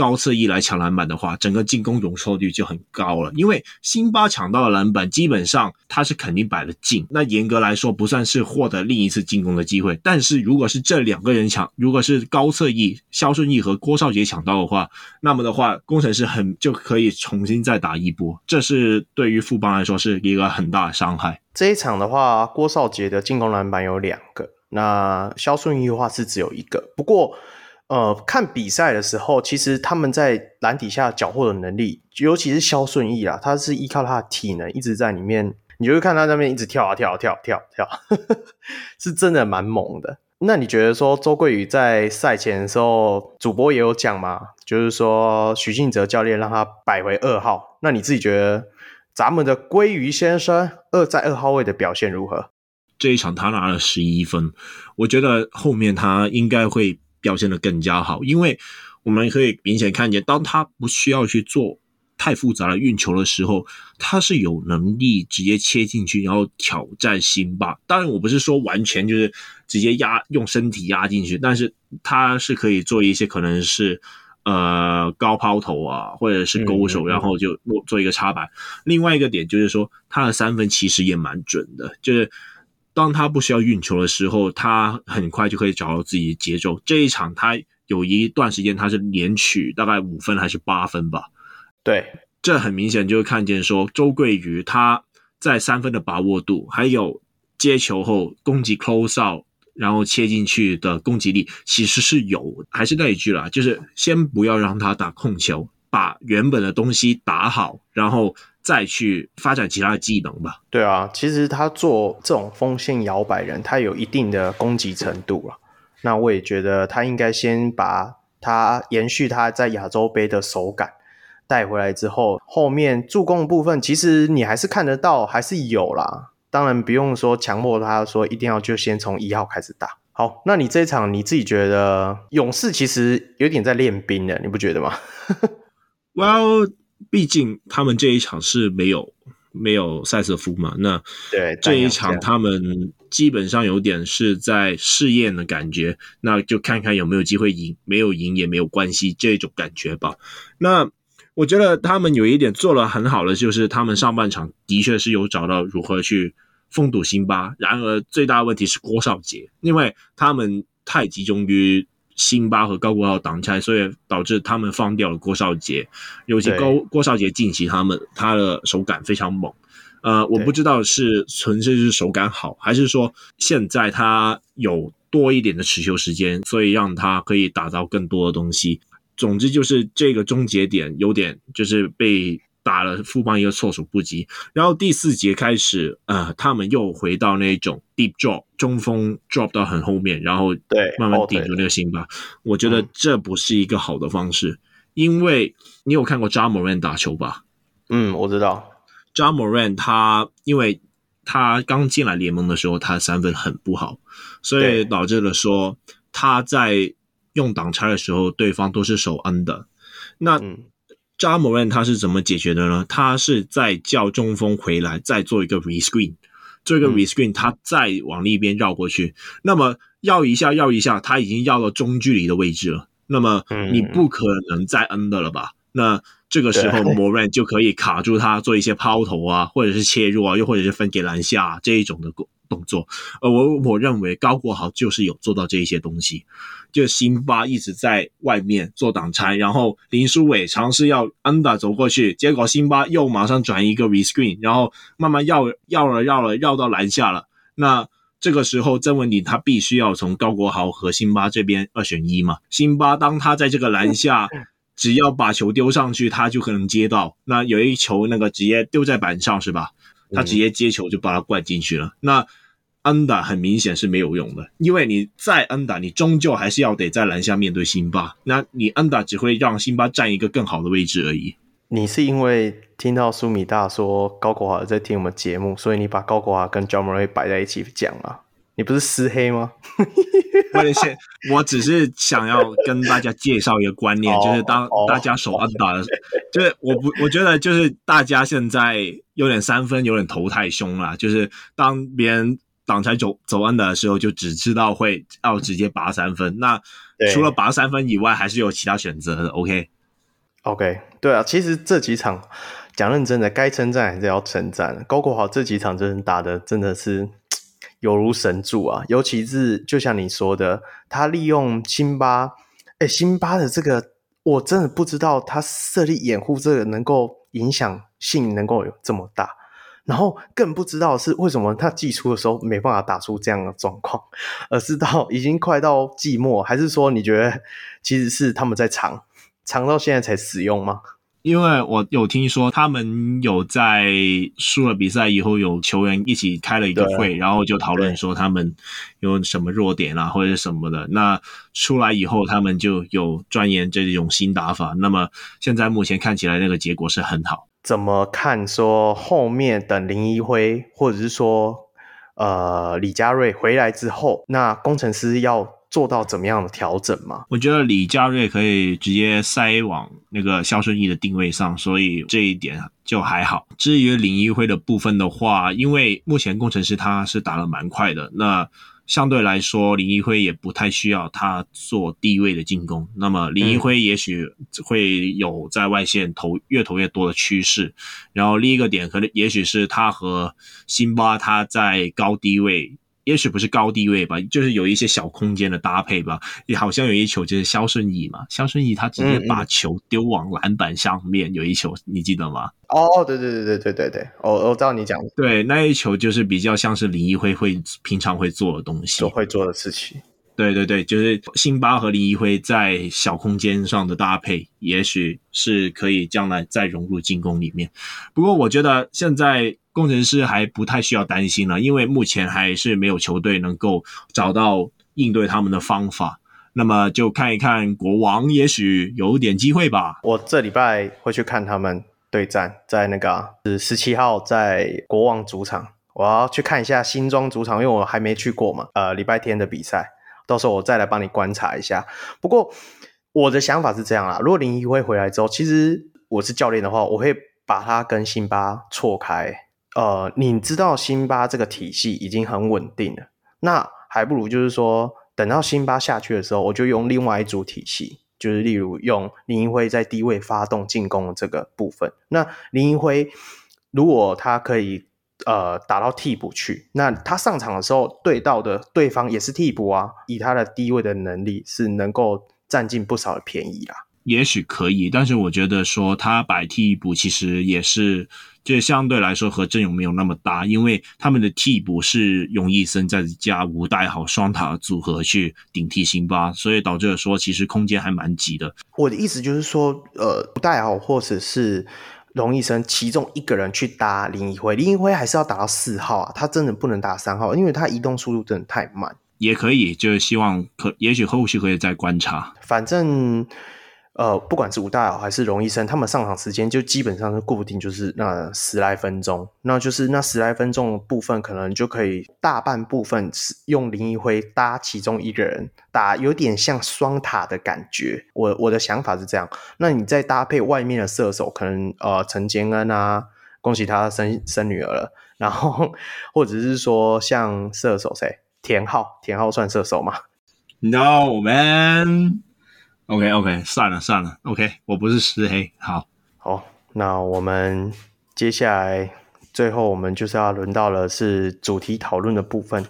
高侧翼来抢篮板的话，整个进攻容错率就很高了。因为辛巴抢到的篮板，基本上他是肯定摆得进。那严格来说，不算是获得另一次进攻的机会。但是如果是这两个人抢，如果是高侧翼肖顺义和郭少杰抢到的话，那么的话，工程师很就可以重新再打一波。这是对于富邦来说是一个很大的伤害。这一场的话，郭少杰的进攻篮板有两个，那肖顺义的话是只有一个。不过。呃，看比赛的时候，其实他们在篮底下缴获的能力，尤其是肖顺义啦，他是依靠他的体能一直在里面，你就会看他那边一直跳啊跳啊跳跳跳，呵呵，是真的蛮猛的。那你觉得说周桂宇在赛前的时候，主播也有讲吗？就是说许晋哲教练让他摆回二号，那你自己觉得咱们的鲑鱼先生二在二号位的表现如何？这一场他拿了十一分，我觉得后面他应该会。表现得更加好，因为我们可以明显看见，当他不需要去做太复杂的运球的时候，他是有能力直接切进去，然后挑战辛巴。当然，我不是说完全就是直接压用身体压进去，但是他是可以做一些可能是呃高抛投啊，或者是勾手，然后就做一个插板。另外一个点就是说，他的三分其实也蛮准的，就是当他不需要运球的时候，他很快就可以找到自己的节奏。这一场他有一段时间他是连取大概五分还是八分吧？对，这很明显就会看见说周桂瑜他在三分的把握度，还有接球后攻击 close out。然后切进去的攻击力其实是有，还是那一句啦，就是先不要让他打控球，把原本的东西打好，然后再去发展其他的技能吧。对啊，其实他做这种锋线摇摆人，他有一定的攻击程度了。那我也觉得他应该先把他延续他在亚洲杯的手感带回来之后，后面助攻的部分其实你还是看得到，还是有啦。当然不用说强迫他说一定要就先从一号开始打。好，那你这一场你自己觉得勇士其实有点在练兵了，你不觉得吗？(laughs) Well，毕竟他们这一场是没有没有塞瑟夫嘛，那对这一场他们基本上有点是在试验的感觉，那就看看有没有机会赢，没有赢也没有关系这种感觉吧。那我觉得他们有一点做了很好的，就是他们上半场的确是有找到如何去封堵辛巴。然而最大的问题是郭少杰，因为他们太集中于辛巴和高国豪挡拆，所以导致他们放掉了郭少杰。尤其高郭少杰近期他们他的手感非常猛。呃，我不知道是纯粹是手感好，还是说现在他有多一点的持球时间，所以让他可以打造更多的东西。总之就是这个终结点有点就是被打了富邦一个措手不及，然后第四节开始，呃，他们又回到那种 deep drop 中锋 drop 到很后面，然后对慢慢顶住那个辛巴。我觉得这不是一个好的方式，因为你有看过 Ja Morant 打球吧？嗯，我知道 Ja Morant 他因为他刚进来联盟的时候，他的三分很不好，所以导致了说他在。用挡拆的时候，对方都是守 under。那 Ja Morant 他是怎么解决的呢？他是在叫中锋回来，再做一个 rescreen，做一个 rescreen，他再往那边绕过去。那么绕一下，绕一下，他已经绕到中距离的位置了。那么你不可能再 under 了吧？那这个时候 Morant 就可以卡住他，做一些抛投啊，或者是切入啊，又或者是分给篮下啊，这一种的动作。呃，我我认为高国豪就是有做到这一些东西。就辛巴一直在外面做挡拆，然后林书伟尝试要 under 走过去，结果辛巴又马上转一个 rescreen，然后慢慢绕绕了绕了绕到篮下了。那这个时候曾文鼎他必须要从高国豪和辛巴这边二选一嘛。辛巴当他在这个篮下，只要把球丢上去，他就可能接到。那有一球那个直接丢在板上是吧？他直接接球就把它灌进去了。嗯、那 under 很明显是没有用的，因为你再 under，你终究还是要得在篮下面对辛巴，那你 under 只会让辛巴占一个更好的位置而已。你是因为听到苏米大说高国华在听我们节目，所以你把高国华跟 John Morant 摆在一起讲啊？你不是私黑吗？(laughs) 我我只是想要跟大家介绍一个观念，(laughs) 就是当大家守 under 的时候，就是我不我觉得就是大家现在有点三分有点头太凶了，就是当别人。挡拆走走 under 的时候，就只知道会要直接拔三分。那除了拔三分以外，还是有其他选择的。OK，OK，对啊，其实这几场讲认真的，该称赞还是要称赞。高国豪这几场真的打的真的是 (tsk) 犹如神助啊！尤其是就像你说的，他利用辛巴，哎，辛巴的这个，我真的不知道他设立掩护这个能够影响性能够有这么大。然后更不知道是为什么他寄出的时候没办法打出这样的状况，而是到已经快到季末，还是说你觉得其实是他们在藏，藏到现在才使用吗？因为我有听说他们有在输了比赛以后，有球员一起开了一个会，然后就讨论说他们有什么弱点啊，或者什么的。那出来以后，他们就有钻研这种新打法。那么现在目前看起来，那个结果是很好。怎么看？说后面等林一辉，或者是说呃李佳瑞回来之后，那工程师要做到怎么样的调整吗？我觉得李佳瑞可以直接塞往那个肖顺义的定位上，所以这一点就还好。至于林一辉的部分的话，因为目前工程师他是打得蛮快的，那。相对来说，林一辉也不太需要他做低位的进攻。那么林一辉也许会有在外线投越投越多的趋势。然后另一个点，可能也许是他和辛巴他在高低位。也许不是高低位吧，就是有一些小空间的搭配吧。也好像有一球就是肖顺义嘛，肖顺义他直接把球丢往篮板上面，嗯嗯，有一球你记得吗？哦，对对对对对对对，我我知道你讲的。对，那一球就是比较像是林一辉会平常会做的东西，会做的事情。对对对，就是辛巴和林一辉在小空间上的搭配，也许是可以将来再融入进攻里面。不过我觉得现在。工程师还不太需要担心了，因为目前还是没有球队能够找到应对他们的方法。那么就看一看国王，也许有点机会吧。我这礼拜会去看他们对战，在那个是十七号在国王主场，我要去看一下新庄主场，因为我还没去过嘛。呃，礼拜天的比赛，到时候我再来帮你观察一下。不过我的想法是这样啦，如果林一辉回来之后，其实我是教练的话，我会把他跟辛巴错开。呃，你知道辛巴这个体系已经很稳定了，那还不如就是说，等到辛巴下去的时候，我就用另外一组体系，就是例如用林一辉在低位发动进攻的这个部分。那林一辉如果他可以呃打到替补去，那他上场的时候对到的对方也是替补啊，以他的低位的能力是能够占尽不少的便宜啦。也许可以，但是我觉得说他摆替补其实也是，就相对来说和阵容没有那么搭，因为他们的替补是永义森再加吴代豪双塔组合去顶替辛巴，所以导致了说其实空间还蛮挤的。我的意思就是说，呃，吴岱豪或者是荣义森其中一个人去搭林一辉，林一辉还是要打到四号啊，他真的不能打三号，因为他移动速度真的太慢。也可以，就是希望可也许后续可以再观察，反正。呃，不管是吴岱豪还是荣医生，他们上场时间就基本上是固定，就是那十来分钟。那就是那十来分钟的部分，可能就可以大半部分是用林一辉搭其中一个人打，有点像双塔的感觉。我我的想法是这样。那你再搭配外面的射手，可能呃陈坚恩啊，恭喜他生生女儿了。然后或者是说像射手谁，田浩，田浩算射手吗？No man。OK OK，算了算了，OK，我不是石黑，好，好，那我们接下来最后我们就是要轮到了是主题讨论的部分。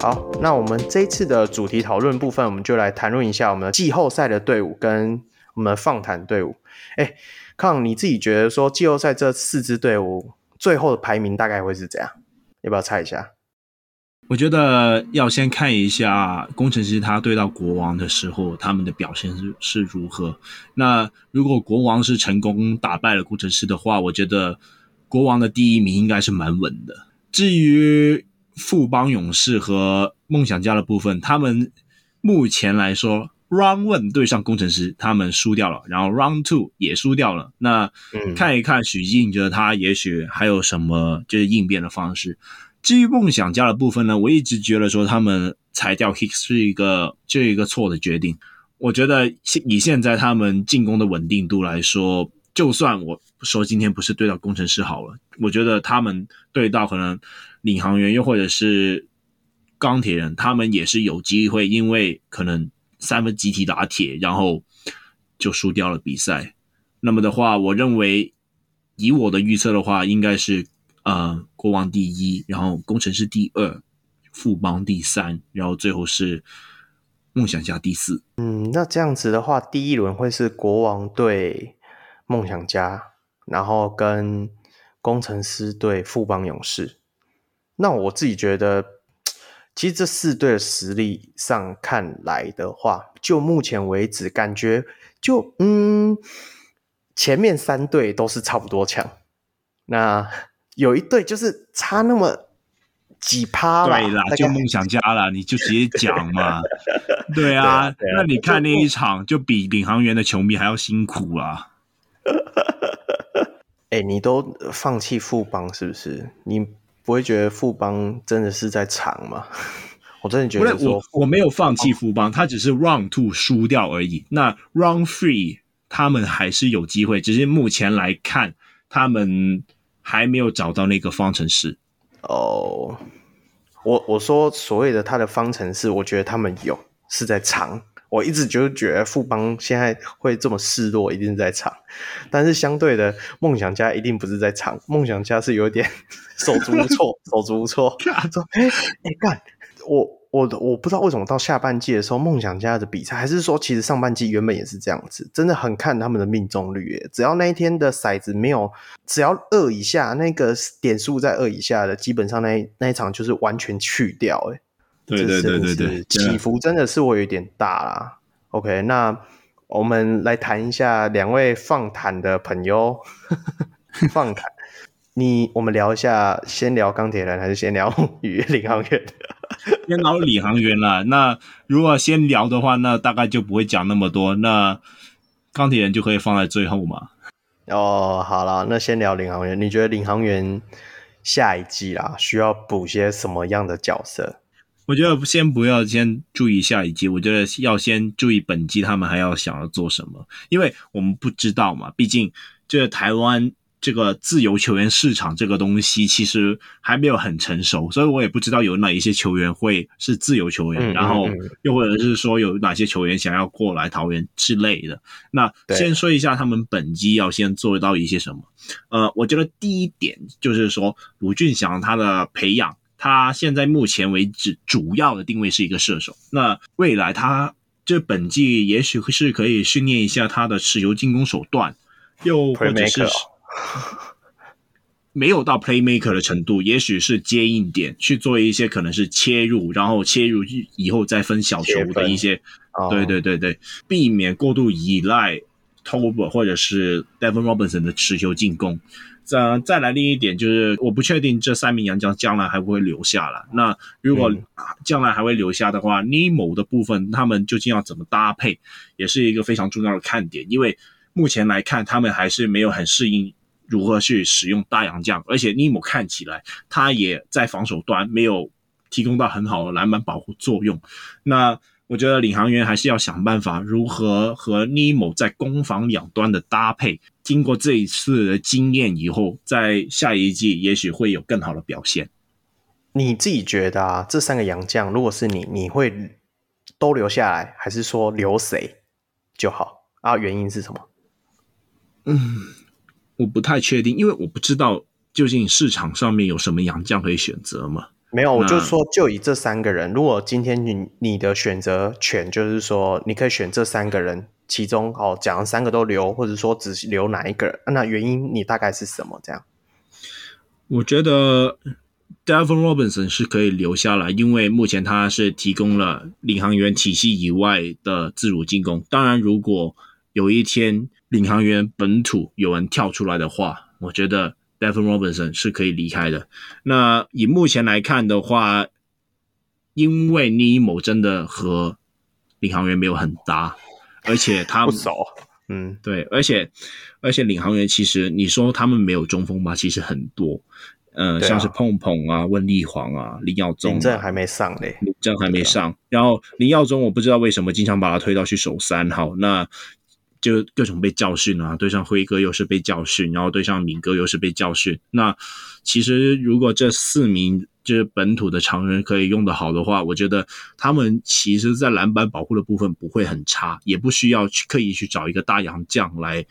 好，那我们这一次的主题讨论部分，我们就来谈论一下我们季后赛的队伍跟我们放坦队伍。哎，康，你自己觉得说季后赛这四支队伍？最后的排名大概会是怎样？要不要猜一下？我觉得要先看一下工程师他对到国王的时候，他们的表现是是如何。那如果国王是成功打败了工程师的话，我觉得国王的第一名应该是蛮稳的。至于富邦勇士和梦想家的部分，他们目前来说。Round One 对上工程师，他们输掉了，然后 Round Two 也输掉了。那看一看许晋，觉得他也许还有什么就是应变的方式。至于梦想家的部分呢，我一直觉得说他们裁掉 Hicks 是一个就一个错的决定。我觉得以现在他们进攻的稳定度来说，就算我说今天不是对到工程师好了，我觉得他们对到可能领航员又或者是钢铁人，他们也是有机会，因为可能。三分集体打铁，然后就输掉了比赛。那么的话，我认为以我的预测的话，应该是呃国王第一，然后工程师第二，富邦第三，然后最后是梦想家第四。嗯，那这样子的话，第一轮会是国王对梦想家，然后跟工程师对富邦勇士。那我自己觉得。其实这四队的实力上看来的话，就目前为止感觉就嗯，前面三队都是差不多强，那有一队就是差那么几趴啦。对啦，就梦想家啦，(laughs) 你就直接讲嘛。对啊，对啊，那你看那一场就比领航员的球迷还要辛苦啊。(laughs) 哎、欸，你都放弃富邦是不是？你不会觉得富邦真的是在藏吗？(laughs) 我真的觉得我我没有放弃富邦，他只是 round two 输掉而已。那 round three 他们还是有机会，只是目前来看，他们还没有找到那个方程式。哦，我我说所谓的他的方程式，我觉得他们有是在长。我一直就觉得富邦现在会这么示弱，一定是在场。但是相对的，梦想家一定不是在场，梦想家是有点 (laughs) 手足无措，(laughs) 手足无措。说，哎哎干，我。我我不知道为什么到下半季的时候，梦想家的比赛还是说，其实上半季原本也是这样子，真的很看他们的命中率耶。只要那一天的骰子没有，只要二以下，那个点数在二以下的，基本上那那一场就是完全去掉。哎，对对对对对，起伏真的是会有点大啦。OK，那我们来谈一下两位放坦的朋友，放坦。你我们聊一下，先聊钢铁人还是先聊 (laughs) 宇领航员？(laughs) 先聊领航员啦。那如果先聊的话，那大概就不会讲那么多。那钢铁人就可以放在最后嘛。哦，好了，那先聊领航员。你觉得领航员下一季啦，需要补些什么样的角色？我觉得先不要先注意下一季，我觉得要先注意本季他们还要想要做什么，因为我们不知道嘛。毕竟这个台湾。这个自由球员市场这个东西其实还没有很成熟，所以我也不知道有哪一些球员会是自由球员，嗯、然后又或者是说有哪些球员想要过来桃园之类的。那先说一下他们本季要先做到一些什么。呃，我觉得第一点就是说卢俊祥他的培养，他现在目前为止主要的定位是一个射手。那未来他这本季也许是可以训练一下他的持球进攻手段，又或者是。没有到 playmaker 的程度，也许是接应点去做一些可能是切入，然后切入以后再分小球的一些，对对对对，避免过度依赖 Tolbert 或者是 Devon Robinson 的持球进攻。再再来另一点就是，我不确定这三名洋将将来还会留下了。那如果将来还会留下的话，嗯，Nemo 的部分他们究竟要怎么搭配，也是一个非常重要的看点，因为目前来看他们还是没有很适应。如何去使用大洋将？而且尼莫看起来他也在防守端没有提供到很好的篮板保护作用。那我觉得领航员还是要想办法如何和尼莫在攻防两端的搭配。经过这一次的经验以后，在下一季也许会有更好的表现。你自己觉得啊，这三个洋将如果是你，你会都留下来，还是说留谁就好啊？原因是什么？嗯。我不太确定，因为我不知道究竟市场上面有什么洋将可以选择嘛。没有，我就说就以这三个人，如果今天你你的选择权就是说你可以选这三个人，其中哦，讲三个都留，或者说只留哪一个人，那原因你大概是什么？这样？我觉得 Devon Robinson 是可以留下来，因为目前他是提供了领航员体系以外的自主进攻。当然，如果有一天，领航员本土有人跳出来的话，我觉得 Devon Robinson 是可以离开的。那以目前来看的话，因为尼莫真的和领航员没有很搭，而且他不熟，嗯，对，而且而且领航员其实你说他们没有中锋吧，其实很多，嗯、呃啊，像是碰碰啊、温丽煌啊、林耀宗，林正还没上嘞，这还没上。然后林耀宗我不知道为什么经常把他推到去守三号，那。就各种被教训啊，对上辉哥又是被教训，然后对上敏哥又是被教训。那其实如果这四名就是本土的常人可以用得好的话，我觉得他们其实在篮板保护的部分不会很差，也不需要去刻意去找一个大洋将来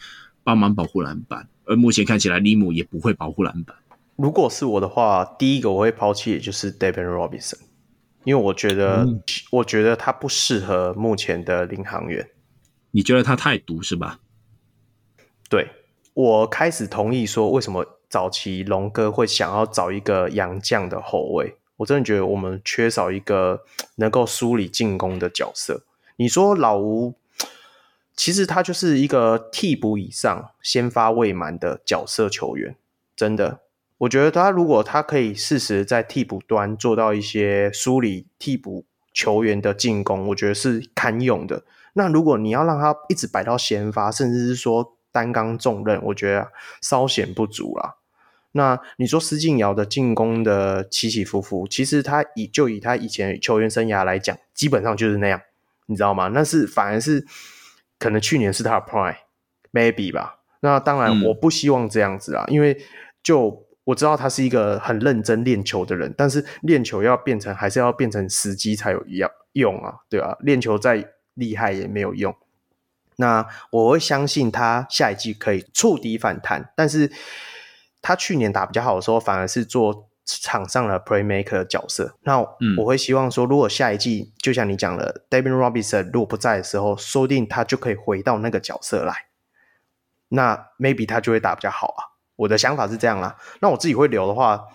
帮忙保护篮板。而目前看起来，利姆也不会保护篮板。如果是我的话，第一个我会抛弃，也就是 Devin Robinson，因为我觉得、嗯，我觉得他不适合目前的领航员。你觉得他太毒是吧？对，我开始同意说，为什么早期龙哥会想要找一个洋将的后卫？我真的觉得我们缺少一个能够梳理进攻的角色。你说老吴，其实他就是一个替补以上、先发未满的角色球员。真的，我觉得他如果他可以适时在替补端做到一些梳理替补球员的进攻，我觉得是堪用的。那如果你要让他一直摆到先发，甚至是说担纲重任，我觉得稍显不足啦。那你说施晋尧的进攻的起起伏伏，其实他以就以他以前球员生涯来讲，基本上就是那样，你知道吗？那是反而是可能去年是他的 prime，maybe 吧。那当然我不希望这样子啊，嗯、因为就我知道他是一个很认真练球的人，但是练球要变成还是要变成时机才有要用啊，对吧、啊？练球再厉害也没有用。那我会相信他下一季可以触底反弹，但是。他去年打比较好的时候，反而是做场上的 playmaker 的角色。那我会希望说，如果下一季就像你讲的，David Robinson 如果不在的时候，说不定他就可以回到那个角色来。那 maybe 他就会打比较好啊。我的想法是这样啦。那我自己会留的话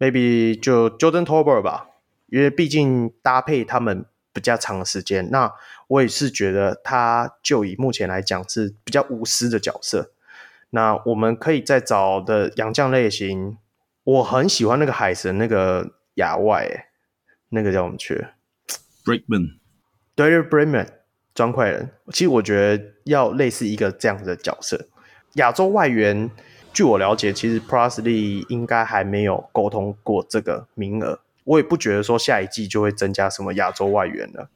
，maybe 就 Jordan Tolbert 吧，因为毕竟搭配他们比较长的时间。那我也是觉得他就以目前来讲是比较无私的角色。那我们可以再找的洋将类型，我很喜欢那个海神那个亚外，那个叫什么去 Brackman，对对 Brackman 砖块人。其实我觉得要类似一个这样子的角色，亚洲外援，据我了解，其实 Prasley 应该还没有沟通过这个名额。我也不觉得说下一季就会增加什么亚洲外援了。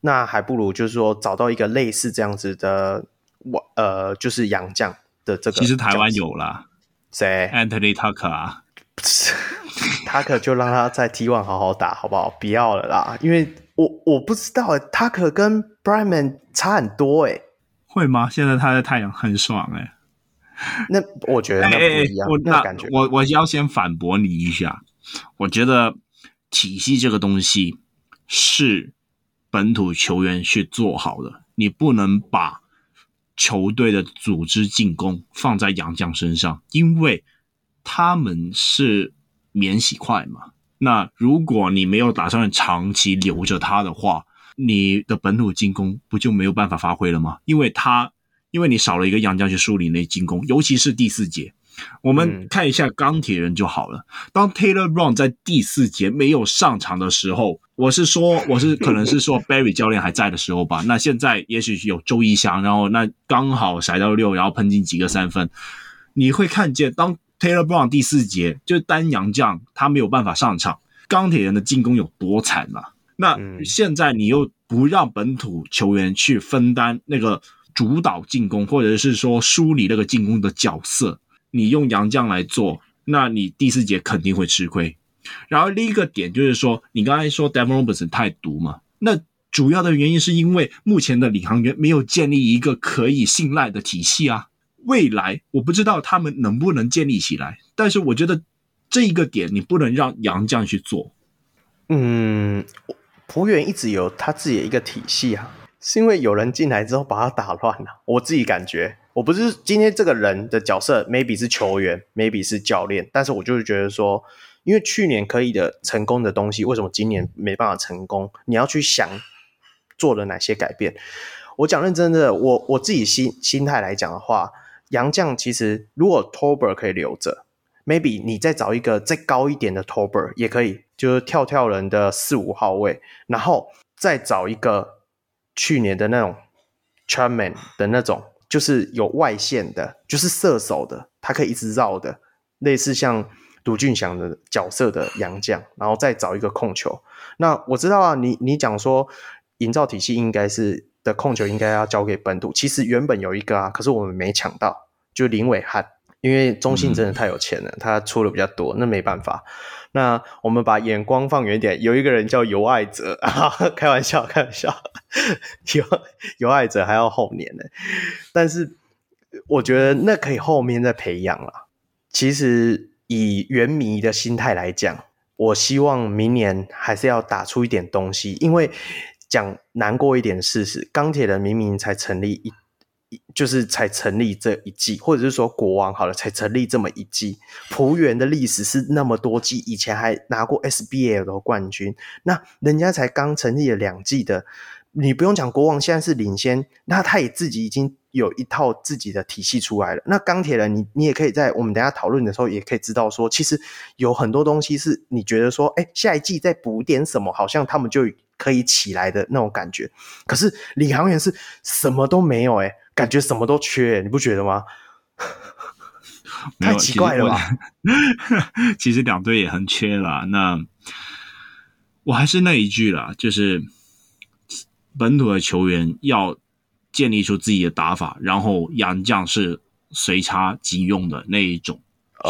那还不如就是说找到一个类似这样子的我呃，就是洋将。的这个其实台湾有啦，谁？Anthony Tucker 啊，不 (laughs) 是 Tucker 就让他在 T1 好好打，好不好？不要了啦，因为我我不知道，Tucker 跟 Bryman 差很多诶，会吗？现在他在太阳很爽 (laughs) 诶。那我觉得那不一样，我那感觉，我我要先反驳你一下，我觉得体系这个东西是本土球员去做好的，你不能把。球队的组织进攻放在杨绛身上，因为他们是免洗块嘛。那如果你没有打算长期留着他的话，你的本土进攻不就没有办法发挥了吗？因为他，因为你少了一个杨绛去梳理那进攻，尤其是第四节。我们看一下钢铁人就好了。当 Taylor Brown 在第四节没有上场的时候，我是说，我是可能是说 Barry 教练还在的时候吧。那现在也许有周一翔，然后那刚好甩到六，然后喷进几个三分。你会看见，当 Taylor Brown 第四节就是单杨将他没有办法上场，钢铁人的进攻有多惨嘛？那现在你又不让本土球员去分担那个主导进攻，或者是说梳理那个进攻的角色。你用杨将来做，那你第四节肯定会吃亏。然后另一个点就是说，你刚才说 Devin Robertson 太毒嘛？那主要的原因是因为目前的领航员没有建立一个可以信赖的体系啊。未来我不知道他们能不能建立起来，但是我觉得这一个点你不能让杨将去做。嗯，璞园一直有他自己的一个体系啊，是因为有人进来之后把他打乱了。我自己感觉。我不是今天这个人的角色，maybe 是球员，maybe 是教练，但是我就是觉得说，因为去年可以的成功的东西，为什么今年没办法成功？你要去想做了哪些改变。我讲认真的，我我自己心心态来讲的话，洋将其实如果 tober 可以留着，maybe 你再找一个再高一点的 tober 也可以，就是跳跳人的四五号位，然后再找一个去年的那种 charman 的那种。就是有外线的，就是射手的，他可以一直绕的，类似像独俊祥的角色的洋将，然后再找一个控球。那我知道啊，你你讲说营造体系应该是的控球应该要交给本土，其实原本有一个啊，可是我们没抢到，就林伟汉，因为中信真的太有钱了，嗯、他出的比较多，那没办法。那我们把眼光放远一点，有一个人叫尤爱哲 (laughs) 啊，开玩笑，开玩笑，尤尤爱哲还要后年呢，但是我觉得那可以后面再培养了。其实以原迷的心态来讲，我希望明年还是要打出一点东西，因为讲难过一点事实，钢铁人明明才成立一。就是才成立这一季，或者是说国王好了才成立这么一季。璞园的历史是那么多季，以前还拿过 SBL 的冠军，那人家才刚成立了两季的，你不用讲国王现在是领先，那他也自己已经有一套自己的体系出来了。那钢铁人你，你你也可以在我们等下讨论的时候，也可以知道说，其实有很多东西是你觉得说，哎，下一季再补点什么，好像他们就可以起来的那种感觉。可是领航员是什么都没有，哎，感觉什么都缺，你不觉得吗？太奇怪了吧？(laughs) 其实两队也很缺啦。那我还是那一句啦，就是本土的球员要建立出自己的打法，然后洋将是随插即用的那一种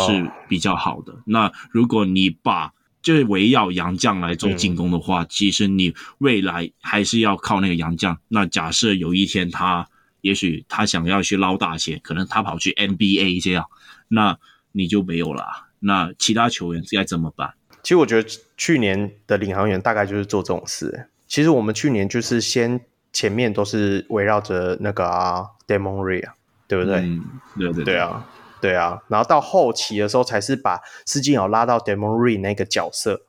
是比较好的。Oh. 那如果你把就是围绕洋将来做进攻的话，嗯，其实你未来还是要靠那个洋将。那假设有一天他也许他想要去捞大钱，可能他跑去 NBA 这样。那你就没有了。那其他球员该怎么办？其实我觉得去年的领航员大概就是做这种事。其实我们去年就是先前面都是围绕着那个啊，Damon Ray 啊，对不对？嗯，对对对啊，对啊。然后到后期的时候，才是把施晋尧拉到 Damon Ray 那个角色，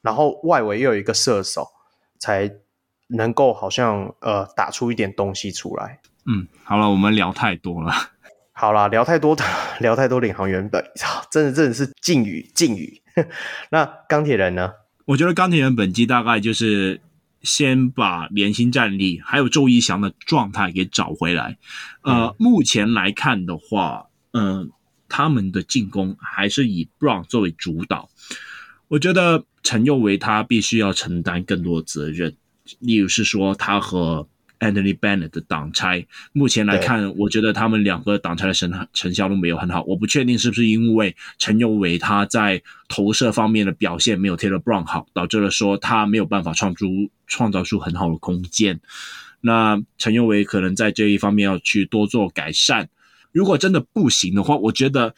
然后外围又有一个射手，才能够好像呃打出一点东西出来。嗯，好了，我们聊太多了。好啦，聊太多，(laughs) 聊太多领航员本，(laughs) 真的真的是禁语禁语。(laughs) 那钢铁人呢？我觉得钢铁人本季大概就是先把连心战力还有周一翔的状态给找回来。呃，嗯、目前来看的话，嗯、呃，他们的进攻还是以 Brown 作为主导。我觉得陈佑维他必须要承担更多的责任，例如是说他和。Anthony Bennett 的挡拆，目前来看，我觉得他们两个挡拆的成成效都没有很好。我不确定是不是因为陈佑维他在投射方面的表现没有 Taylor Brown 好，导致了说他没有办法创出创造出很好的空间。那陈佑维可能在这一方面要去多做改善。如果真的不行的话，我觉得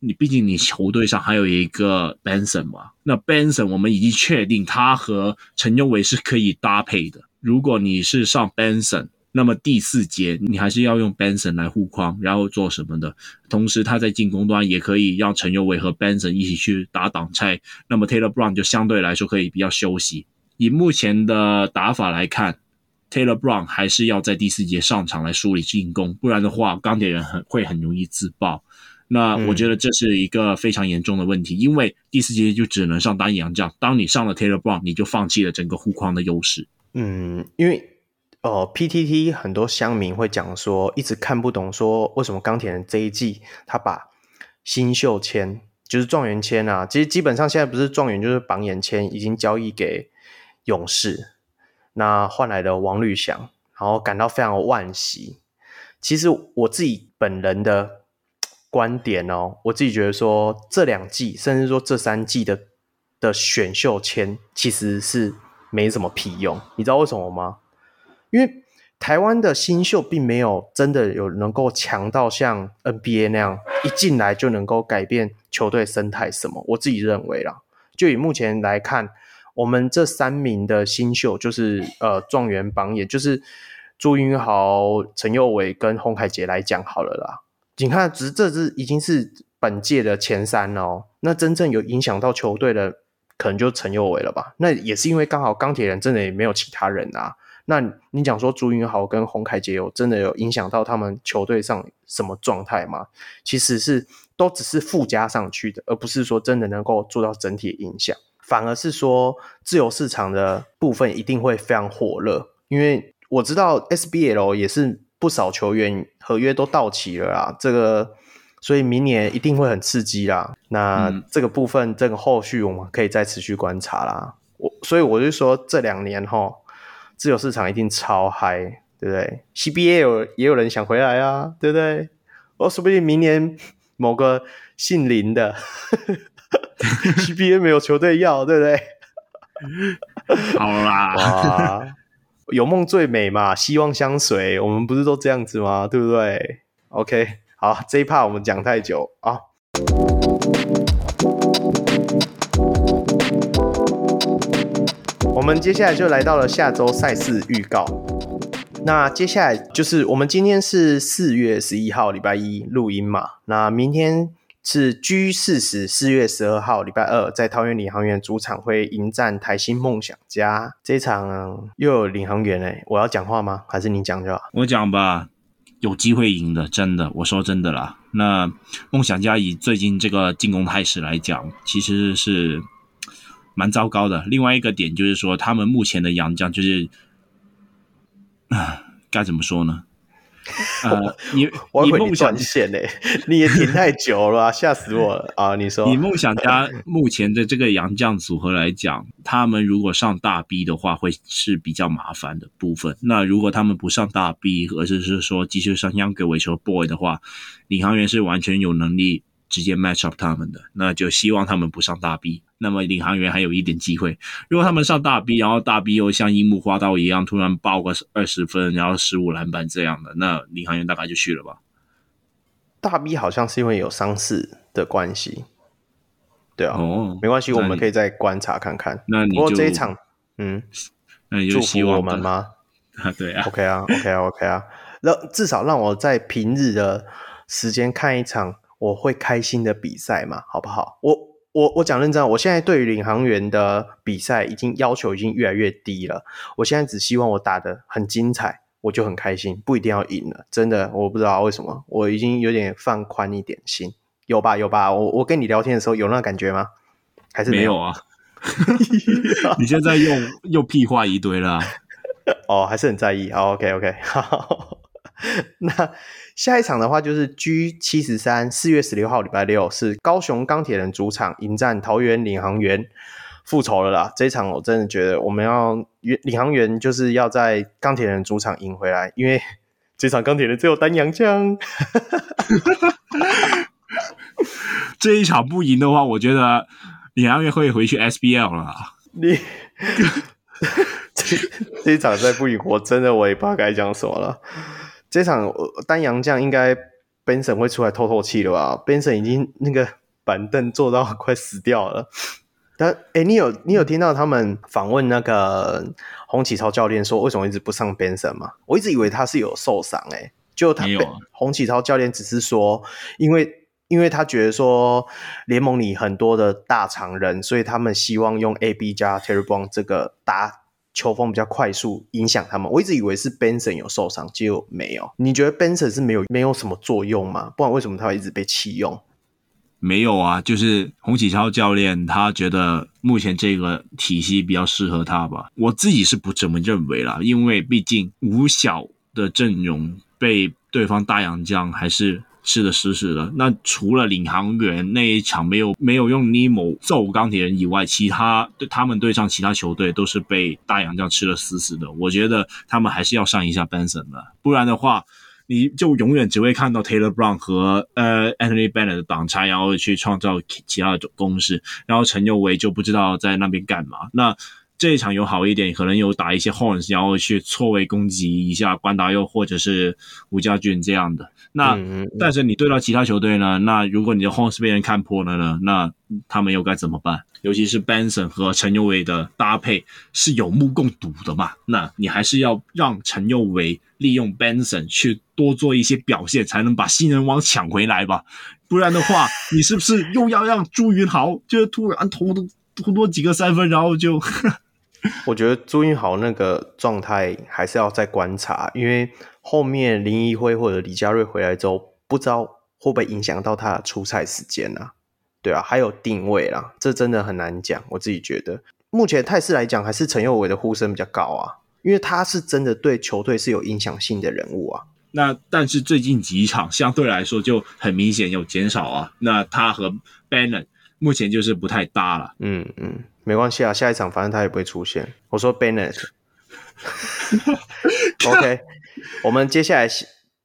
你毕竟你球队上还有一个 Benson 嘛，那 Benson 我们已经确定他和陈佑维是可以搭配的。如果你是上 Benson，那么第四节你还是要用 Benson 来护框，然后做什么的？同时他在进攻端也可以让陈佑伟和 Benson 一起去打挡拆，那么 Taylor Brown 就相对来说可以比较休息。以目前的打法来看，Taylor Brown 还是要在第四节上场来梳理进攻，不然的话钢铁人很会很容易自爆。那我觉得这是一个非常严重的问题，因为第四节就只能上单洋将，当你上了 Taylor Brown，你就放弃了整个护框的优势。嗯，因为呃，PTT 很多乡民会讲说，一直看不懂，说为什么钢铁人这一季他把新秀签，就是状元签啊，其实基本上现在不是状元就是榜眼签，已经交易给勇士，那换来的王律祥，然后感到非常惋惜。其实我自己本人的观点哦，我自己觉得说，这两季甚至说这三季的的选秀签其实是。没什么屁用，你知道为什么吗？因为台湾的新秀并没有真的有能够强到像 NBA 那样一进来就能够改变球队生态什么。我自己认为啦，就以目前来看，我们这三名的新秀就是呃状元榜眼，就是朱云豪、陈佑伟跟洪凯杰来讲好了啦。你看，只是这支已经是本届的前三哦，那真正有影响到球队的。可能就陈佑伟了吧，那也是因为刚好钢铁人真的也没有其他人啊。那你讲说朱云豪跟洪凯杰有真的有影响到他们球队上什么状态吗？其实是都只是附加上去的，而不是说真的能够做到整体影响。反而是说自由市场的部分一定会非常火热，因为我知道 SBL 也是不少球员合约都到期了啊，这个。所以明年一定会很刺激啦。那这个部分，这个后续我们可以再持续观察啦。我所以我就说，这两年哈，自由市场一定超嗨，对不对？CBA 有也有人想回来啊，对不对？我，说不定明年某个姓林的 (laughs) CBA 没有球队要，对不对？好啦，哇，有梦最美嘛，希望相随，我们不是都这样子吗？对不对？OK。好，这一趴我们讲太久啊。我们接下来就来到了下周赛事预告。那接下来就是我们今天是四月十一号礼拜一录音嘛。那明天是 G 四十四月十二号礼拜二，在桃园领航员主场会迎战台新梦想家。这场又有领航员哎，我要讲话吗？还是你讲就好？我讲吧。有机会赢的，真的，我说真的啦。那梦想家以最近这个进攻态势来讲，其实是蛮糟糕的。另外一个点就是说，他们目前的洋将就是，该怎么说呢？(laughs) 呃，你 (laughs) 我你梦想线呢？你也停太久了，吓死我了啊！你说，以梦想家目前的这个杨将组合来讲，他们如果上大 B 的话，会是比较麻烦的部分。那如果他们不上大 B，而是是说继续上 Young 给维球 boy 的话，领航员是完全有能力直接 match up 他们的。那就希望他们不上大 B。那么领航员还有一点机会，如果他们上大 B，然后大 B 又像樱木花道一样突然爆个二十分，然后十五篮板这样的，那领航员大概就去了吧。大 B 好像是因为有伤势的关系，对啊，哦，没关系，我们可以再观察看看。那你就不过这一场，嗯，那你就希望我们吗？(laughs) 啊，对啊，OK 啊，OK 啊，OK 啊，让至少让我在平日的时间看一场我会开心的比赛嘛，好不好？我。我我讲认真，我现在对于领航员的比赛已经要求已经越来越低了。我现在只希望我打的很精彩，我就很开心，不一定要赢了。真的，我不知道为什么，我已经有点放宽一点心，有吧有吧？我我跟你聊天的时候有那感觉吗？还是没有，啊？(laughs) 你现在又又屁话一堆了。(laughs) 哦，还是很在意。好，OK OK，好。(laughs) 那下一场的话就是 G 七十三，四月十六号礼拜六是高雄钢铁人主场迎战桃园领航员，复仇了啦！这一场我真的觉得我们要领航员就是要在钢铁人主场赢回来，因为 (laughs) 这场钢铁人只有单阳将。(laughs) 这一场不赢的话，我觉得领航员会回去 SBL 了。你这这一场再不赢，我真的我也不知道该讲什么了。这场丹阳将应该 Benson 会出来透透气了吧？Benson 已经那个板凳坐到快死掉了。但哎，你有你有听到他们访问那个洪启超教练说为什么一直不上 Benson 吗？我一直以为他是有受伤哎，就他洪启超教练只是说，因为因为他觉得说联盟里很多的大长人，所以他们希望用 AB 加 Terry Brown 这个搭。球风比较快速，影响他们。我一直以为是 Benson 有受伤，结果没有。你觉得 Benson 是没有没有什么作用吗？不然为什么他会一直被弃用？没有啊，就是洪启超教练他觉得目前这个体系比较适合他吧。我自己是不这么认为啦，因为毕竟五小的阵容被对方大洋将还是。吃的，死死的。那除了领航员那一场没有没有用尼莫揍钢铁人以外，其他对他们对上其他球队都是被大洋这样吃的死死的。我觉得他们还是要上一下 Benson 的，不然的话，你就永远只会看到 Taylor Brown 和呃 Anthony Bennett 的挡拆，然后去创造其他的攻势，然后陈佑维就不知道在那边干嘛。那这一场有好一点，可能有打一些 horns，然后去错位攻击一下关达佑或者是吴家俊这样的。那嗯嗯但是你对到其他球队呢？那如果你的 horns 被人看破了呢？那他们又该怎么办？尤其是 Benson 和陈佑维的搭配是有目共睹的嘛？那你还是要让陈佑维利用 Benson 去多做一些表现，才能把新人王抢回来吧？不然的话，你是不是又要让朱云豪就是突然投多投多几个三分，然后就？我觉得朱云豪那个状态还是要再观察，因为后面林一辉或者李佳瑞回来之后，不知道会不会影响到他的出赛时间啊？对啊，还有定位啦，这真的很难讲。我自己觉得，目前态势来讲，还是陈佑伟的呼声比较高啊，因为他是真的对球队是有影响性的人物啊。那但是最近几场相对来说就很明显有减少啊，那他和 Bennett 目前就是不太搭了。嗯嗯。没关系啊，下一场反正他也不会出现。我说 Bennett。(laughs) OK，我们接下来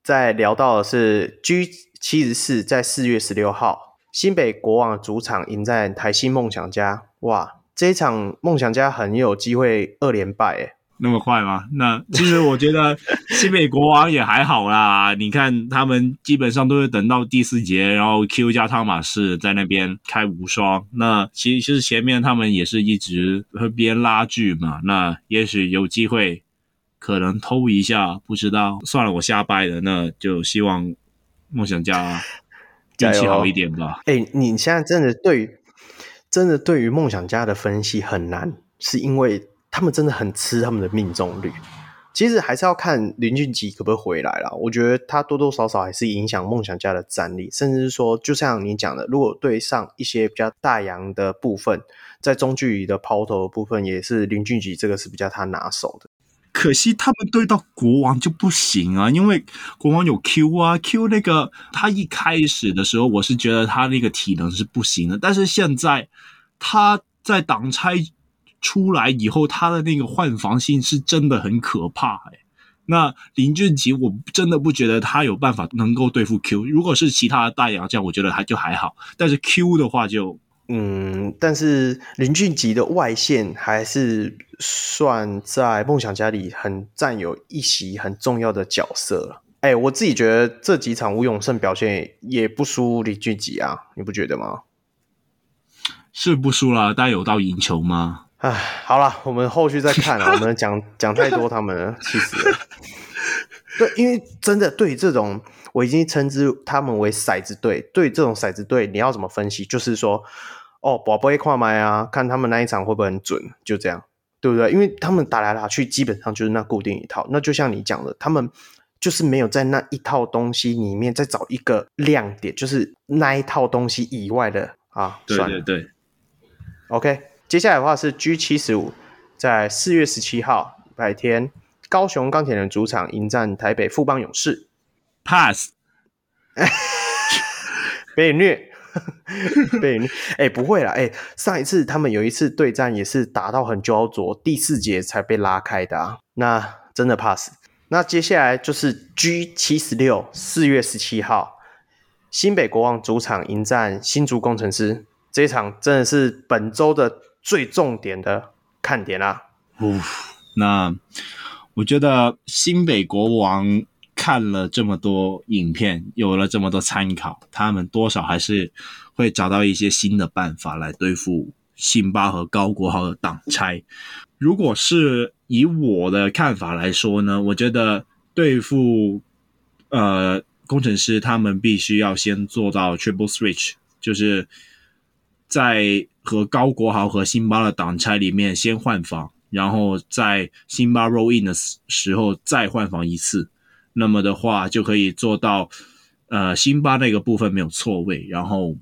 再聊到的是 G 七十四，在四月十六号，新北国王主场迎战台新梦想家。哇，这一场梦想家很有机会二连败诶。那么快吗？那其实我觉得 (laughs) 新北国王也还好啦。你看他们基本上都是等到第四节，然后 Q 加汤马士在那边开无双。那其实前面他们也是一直和别人拉锯嘛。那也许有机会可能偷一下，不知道。算了，我瞎掰的。那就希望梦想家 (laughs) 运气好一点吧。哎、欸，你现在真的对真的对于梦想家的分析很难，是因为。他们真的很吃他们的命中率，其实还是要看林俊杰可不可以回来啦。我觉得他多多少少还是影响梦想家的战力，甚至是说，就像你讲的，如果对上一些比较大洋的部分，在中距离的抛投的部分，也是林俊杰这个是比较他拿手的。可惜他们对到国王就不行啊，因为国王有 Q 啊，Q 那个他一开始的时候，我是觉得他那个体能是不行的，但是现在他在挡拆出来以后，他的那个换防性是真的很可怕哎。那林俊杰，我真的不觉得他有办法能够对付 Q。如果是其他的大洋将，我觉得还就还好，但是 Q 的话就。嗯，但是林俊杰的外线还是算在梦想家里很占有一席很重要的角色了。哎、欸，我自己觉得这几场吴永胜表现也不输林俊杰啊，你不觉得吗？是不输啦，但有到赢球吗？哎，好了，我们后续再看啊。(laughs) 我们讲讲太多他们了，气死了。(laughs) 对，因为真的对于这种，我已经称之他们为骰子队。对这种骰子队，你要怎么分析？就是说。哦，宝贝跨麦啊，看他们那一场会不会很准，就这样，对不对？因为他们打来打去，基本上就是那固定一套。那就像你讲的，他们就是没有在那一套东西里面再找一个亮点，就是那一套东西以外的啊。对对对。OK，接下来的话是 G 七十五，在四月十七号礼拜天，高雄钢铁人主场迎战台北富邦勇士。Pass，(laughs) 被虐。(laughs) 被虐哎、欸，不会啦哎、欸，上一次他们有一次对战也是打到很焦灼，第四节才被拉开的啊。那真的 pass。那接下来就是 G 七十六，四月十七号，新北国王主场迎战新竹工程师，这一场真的是本周的最重点的看点啦。呜，那我觉得新北国王。看了这么多影片，有了这么多参考，他们多少还是会找到一些新的办法来对付辛巴和高国豪的挡拆。如果是以我的看法来说呢，我觉得对付呃工程师，他们必须要先做到 triple switch，就是在和高国豪和辛巴的挡拆里面先换防，然后在辛巴 roll in 的时候再换防一次。那么的话，就可以做到，呃，辛巴那个部分没有错位，然后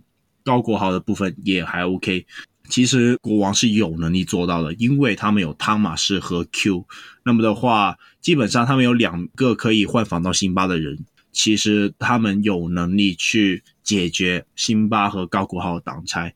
高国豪的部分也还 OK。其实国王是有能力做到的，因为他们有汤马士和 Q。那么的话，基本上他们有两个可以换防到辛巴的人，其实他们有能力去解决辛巴和高国豪的挡拆。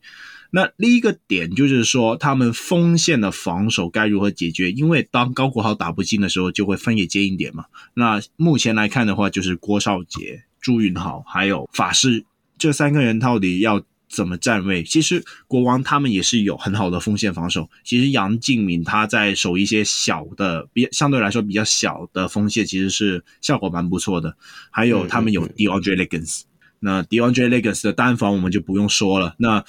那另一个点就是说，他们锋线的防守该如何解决？因为当高国豪打不进的时候，就会分给接应点嘛。那目前来看的话，就是郭少杰、朱云豪还有法师这三个人到底要怎么站位？其实国王他们也是有很好的锋线防守。其实杨敬敏他在守一些小的，比相对来说比较小的锋线，其实是效果蛮不错的。还有他们有 DeAndre Liggins，那 DeAndre Liggins 的单防我们就不用说了。那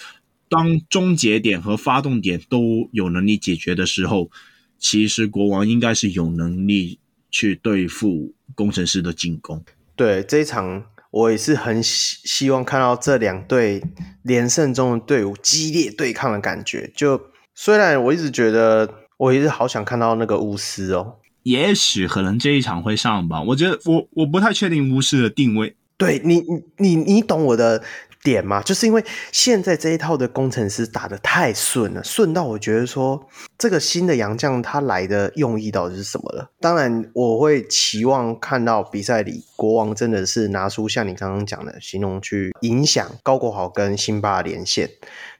当终结点和发动点都有能力解决的时候，其实国王应该是有能力去对付工程师的进攻。对，这一场，我也是很希希望看到这两队连胜中的队伍激烈对抗的感觉。就虽然我一直觉得，我一直好想看到那个巫师哦，也许可能这一场会上吧。我觉得我我不太确定巫师的定位。对你，你你你懂我的。点嘛，就是因为现在这一套的工程师打得太顺了，顺到我觉得说这个新的洋将他来的用意到底是什么了？当然，我会期望看到比赛里国王真的是拿出像你刚刚讲的形容去影响高国豪跟辛巴连线。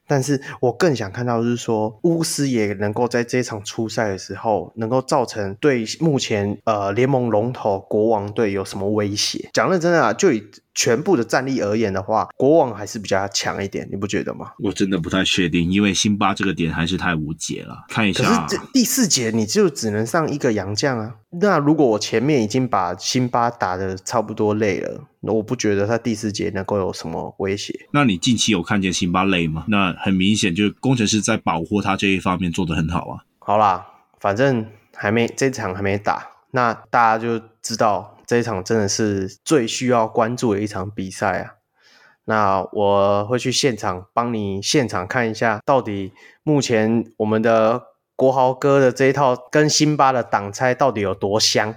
但是我更想看到的是说，巫师也能够在这一场初赛的时候，能够造成对目前呃联盟龙头国王队有什么威胁？讲认真的啊，就以全部的战力而言的话，国王还是比较强一点，你不觉得吗？我真的不太确定，因为辛巴这个点还是太无解了。看一下，可是这第四节你就只能上一个洋将啊。那如果我前面已经把辛巴打得差不多累了，那我不觉得他第四节能够有什么威胁。那你近期有看见辛巴累吗？那很明显就是工程师在保护他这一方面做得很好啊。好啦，反正还没这场还没打，那大家就知道这一场真的是最需要关注的一场比赛啊。那我会去现场帮你现场看一下，到底目前我们的。国豪哥的这一套跟辛巴的挡拆到底有多香？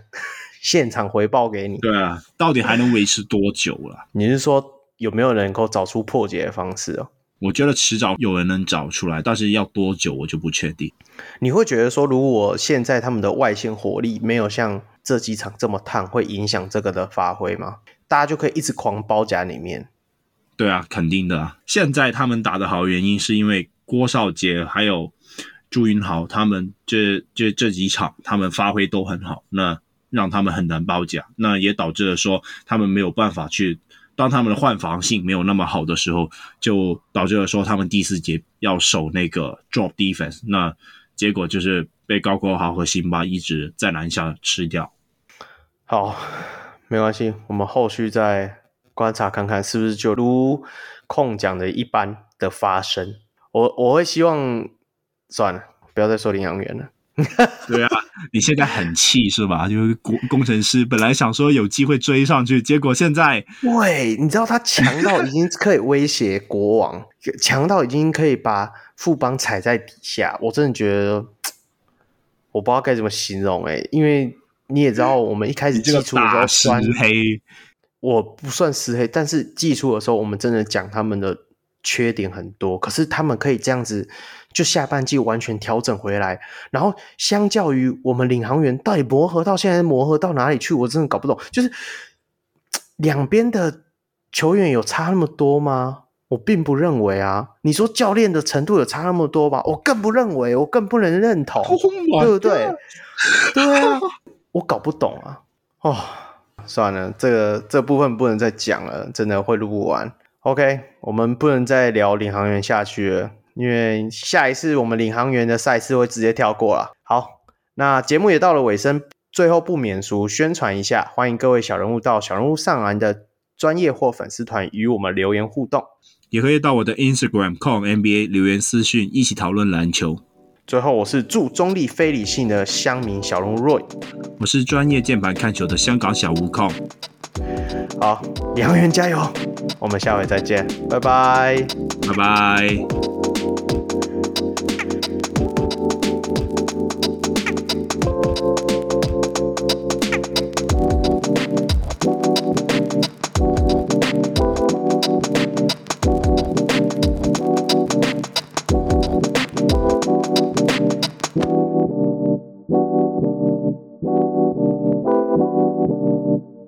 现场回报给你。对啊，到底还能维持多久了？(laughs) 你是说有没有人能够找出破解的方式哦？我觉得迟早有人能找出来，但是要多久我就不确定。你会觉得说，如果现在他们的外线火力没有像这几场这么烫，会影响这个的发挥吗？大家就可以一直狂包夹里面。对啊，肯定的啊。现在他们打得好，原因是因为郭少杰还有朱云豪他们这这这几场他们发挥都很好，那让他们很难包夹，那也导致了说他们没有办法去。当他们的换防性没有那么好的时候，就导致了说他们第四节要守那个 drop defense，那结果就是被高国豪和辛巴一直在篮下吃掉。好，没关系，我们后续再观察看看是不是就如控讲的一般的发生。我我会希望算了，不要再说领养员了。(laughs) 对啊，你现在很气是吧？就是工工程师本来想说有机会追上去，结果现在，喂，你知道他强到已经可以威胁国王，强到已经可以把富邦踩在底下。我真的觉得，我不知道该怎么形容哎、欸，因为你也知道，我们一开始寄出的时候酸黑，我不算实黑，但是寄出的时候我们真的讲他们的缺点很多，可是他们可以这样子。就下半季完全调整回来，然后相较于我们领航员到底磨合到现在磨合到哪里去，我真的搞不懂。就是 (tsk) 两边的球员有差那么多吗？我并不认为啊。你说教练的程度有差那么多吧？我更不认为，我更不能认同，(laughs) oh、对不对？对啊，(laughs) 我搞不懂啊。哦，算了，这个这部分不能再讲了，真的会录不完。OK，我们不能再聊领航员下去了。因为下一次我们领航员的赛事会直接跳过了。好，那节目也到了尾声，最后不免俗宣传一下，欢迎各位小人物到小人物上篮的专业或粉丝团与我们留言互动，也可以到我的 Instagram com NBA 留言私讯，一起讨论篮球。最后，我是祝中立非理性的乡民小人物 Roy，我是专业键盘看球的香港小吴控。好，领航员加油！我们下回再见，拜拜，拜拜。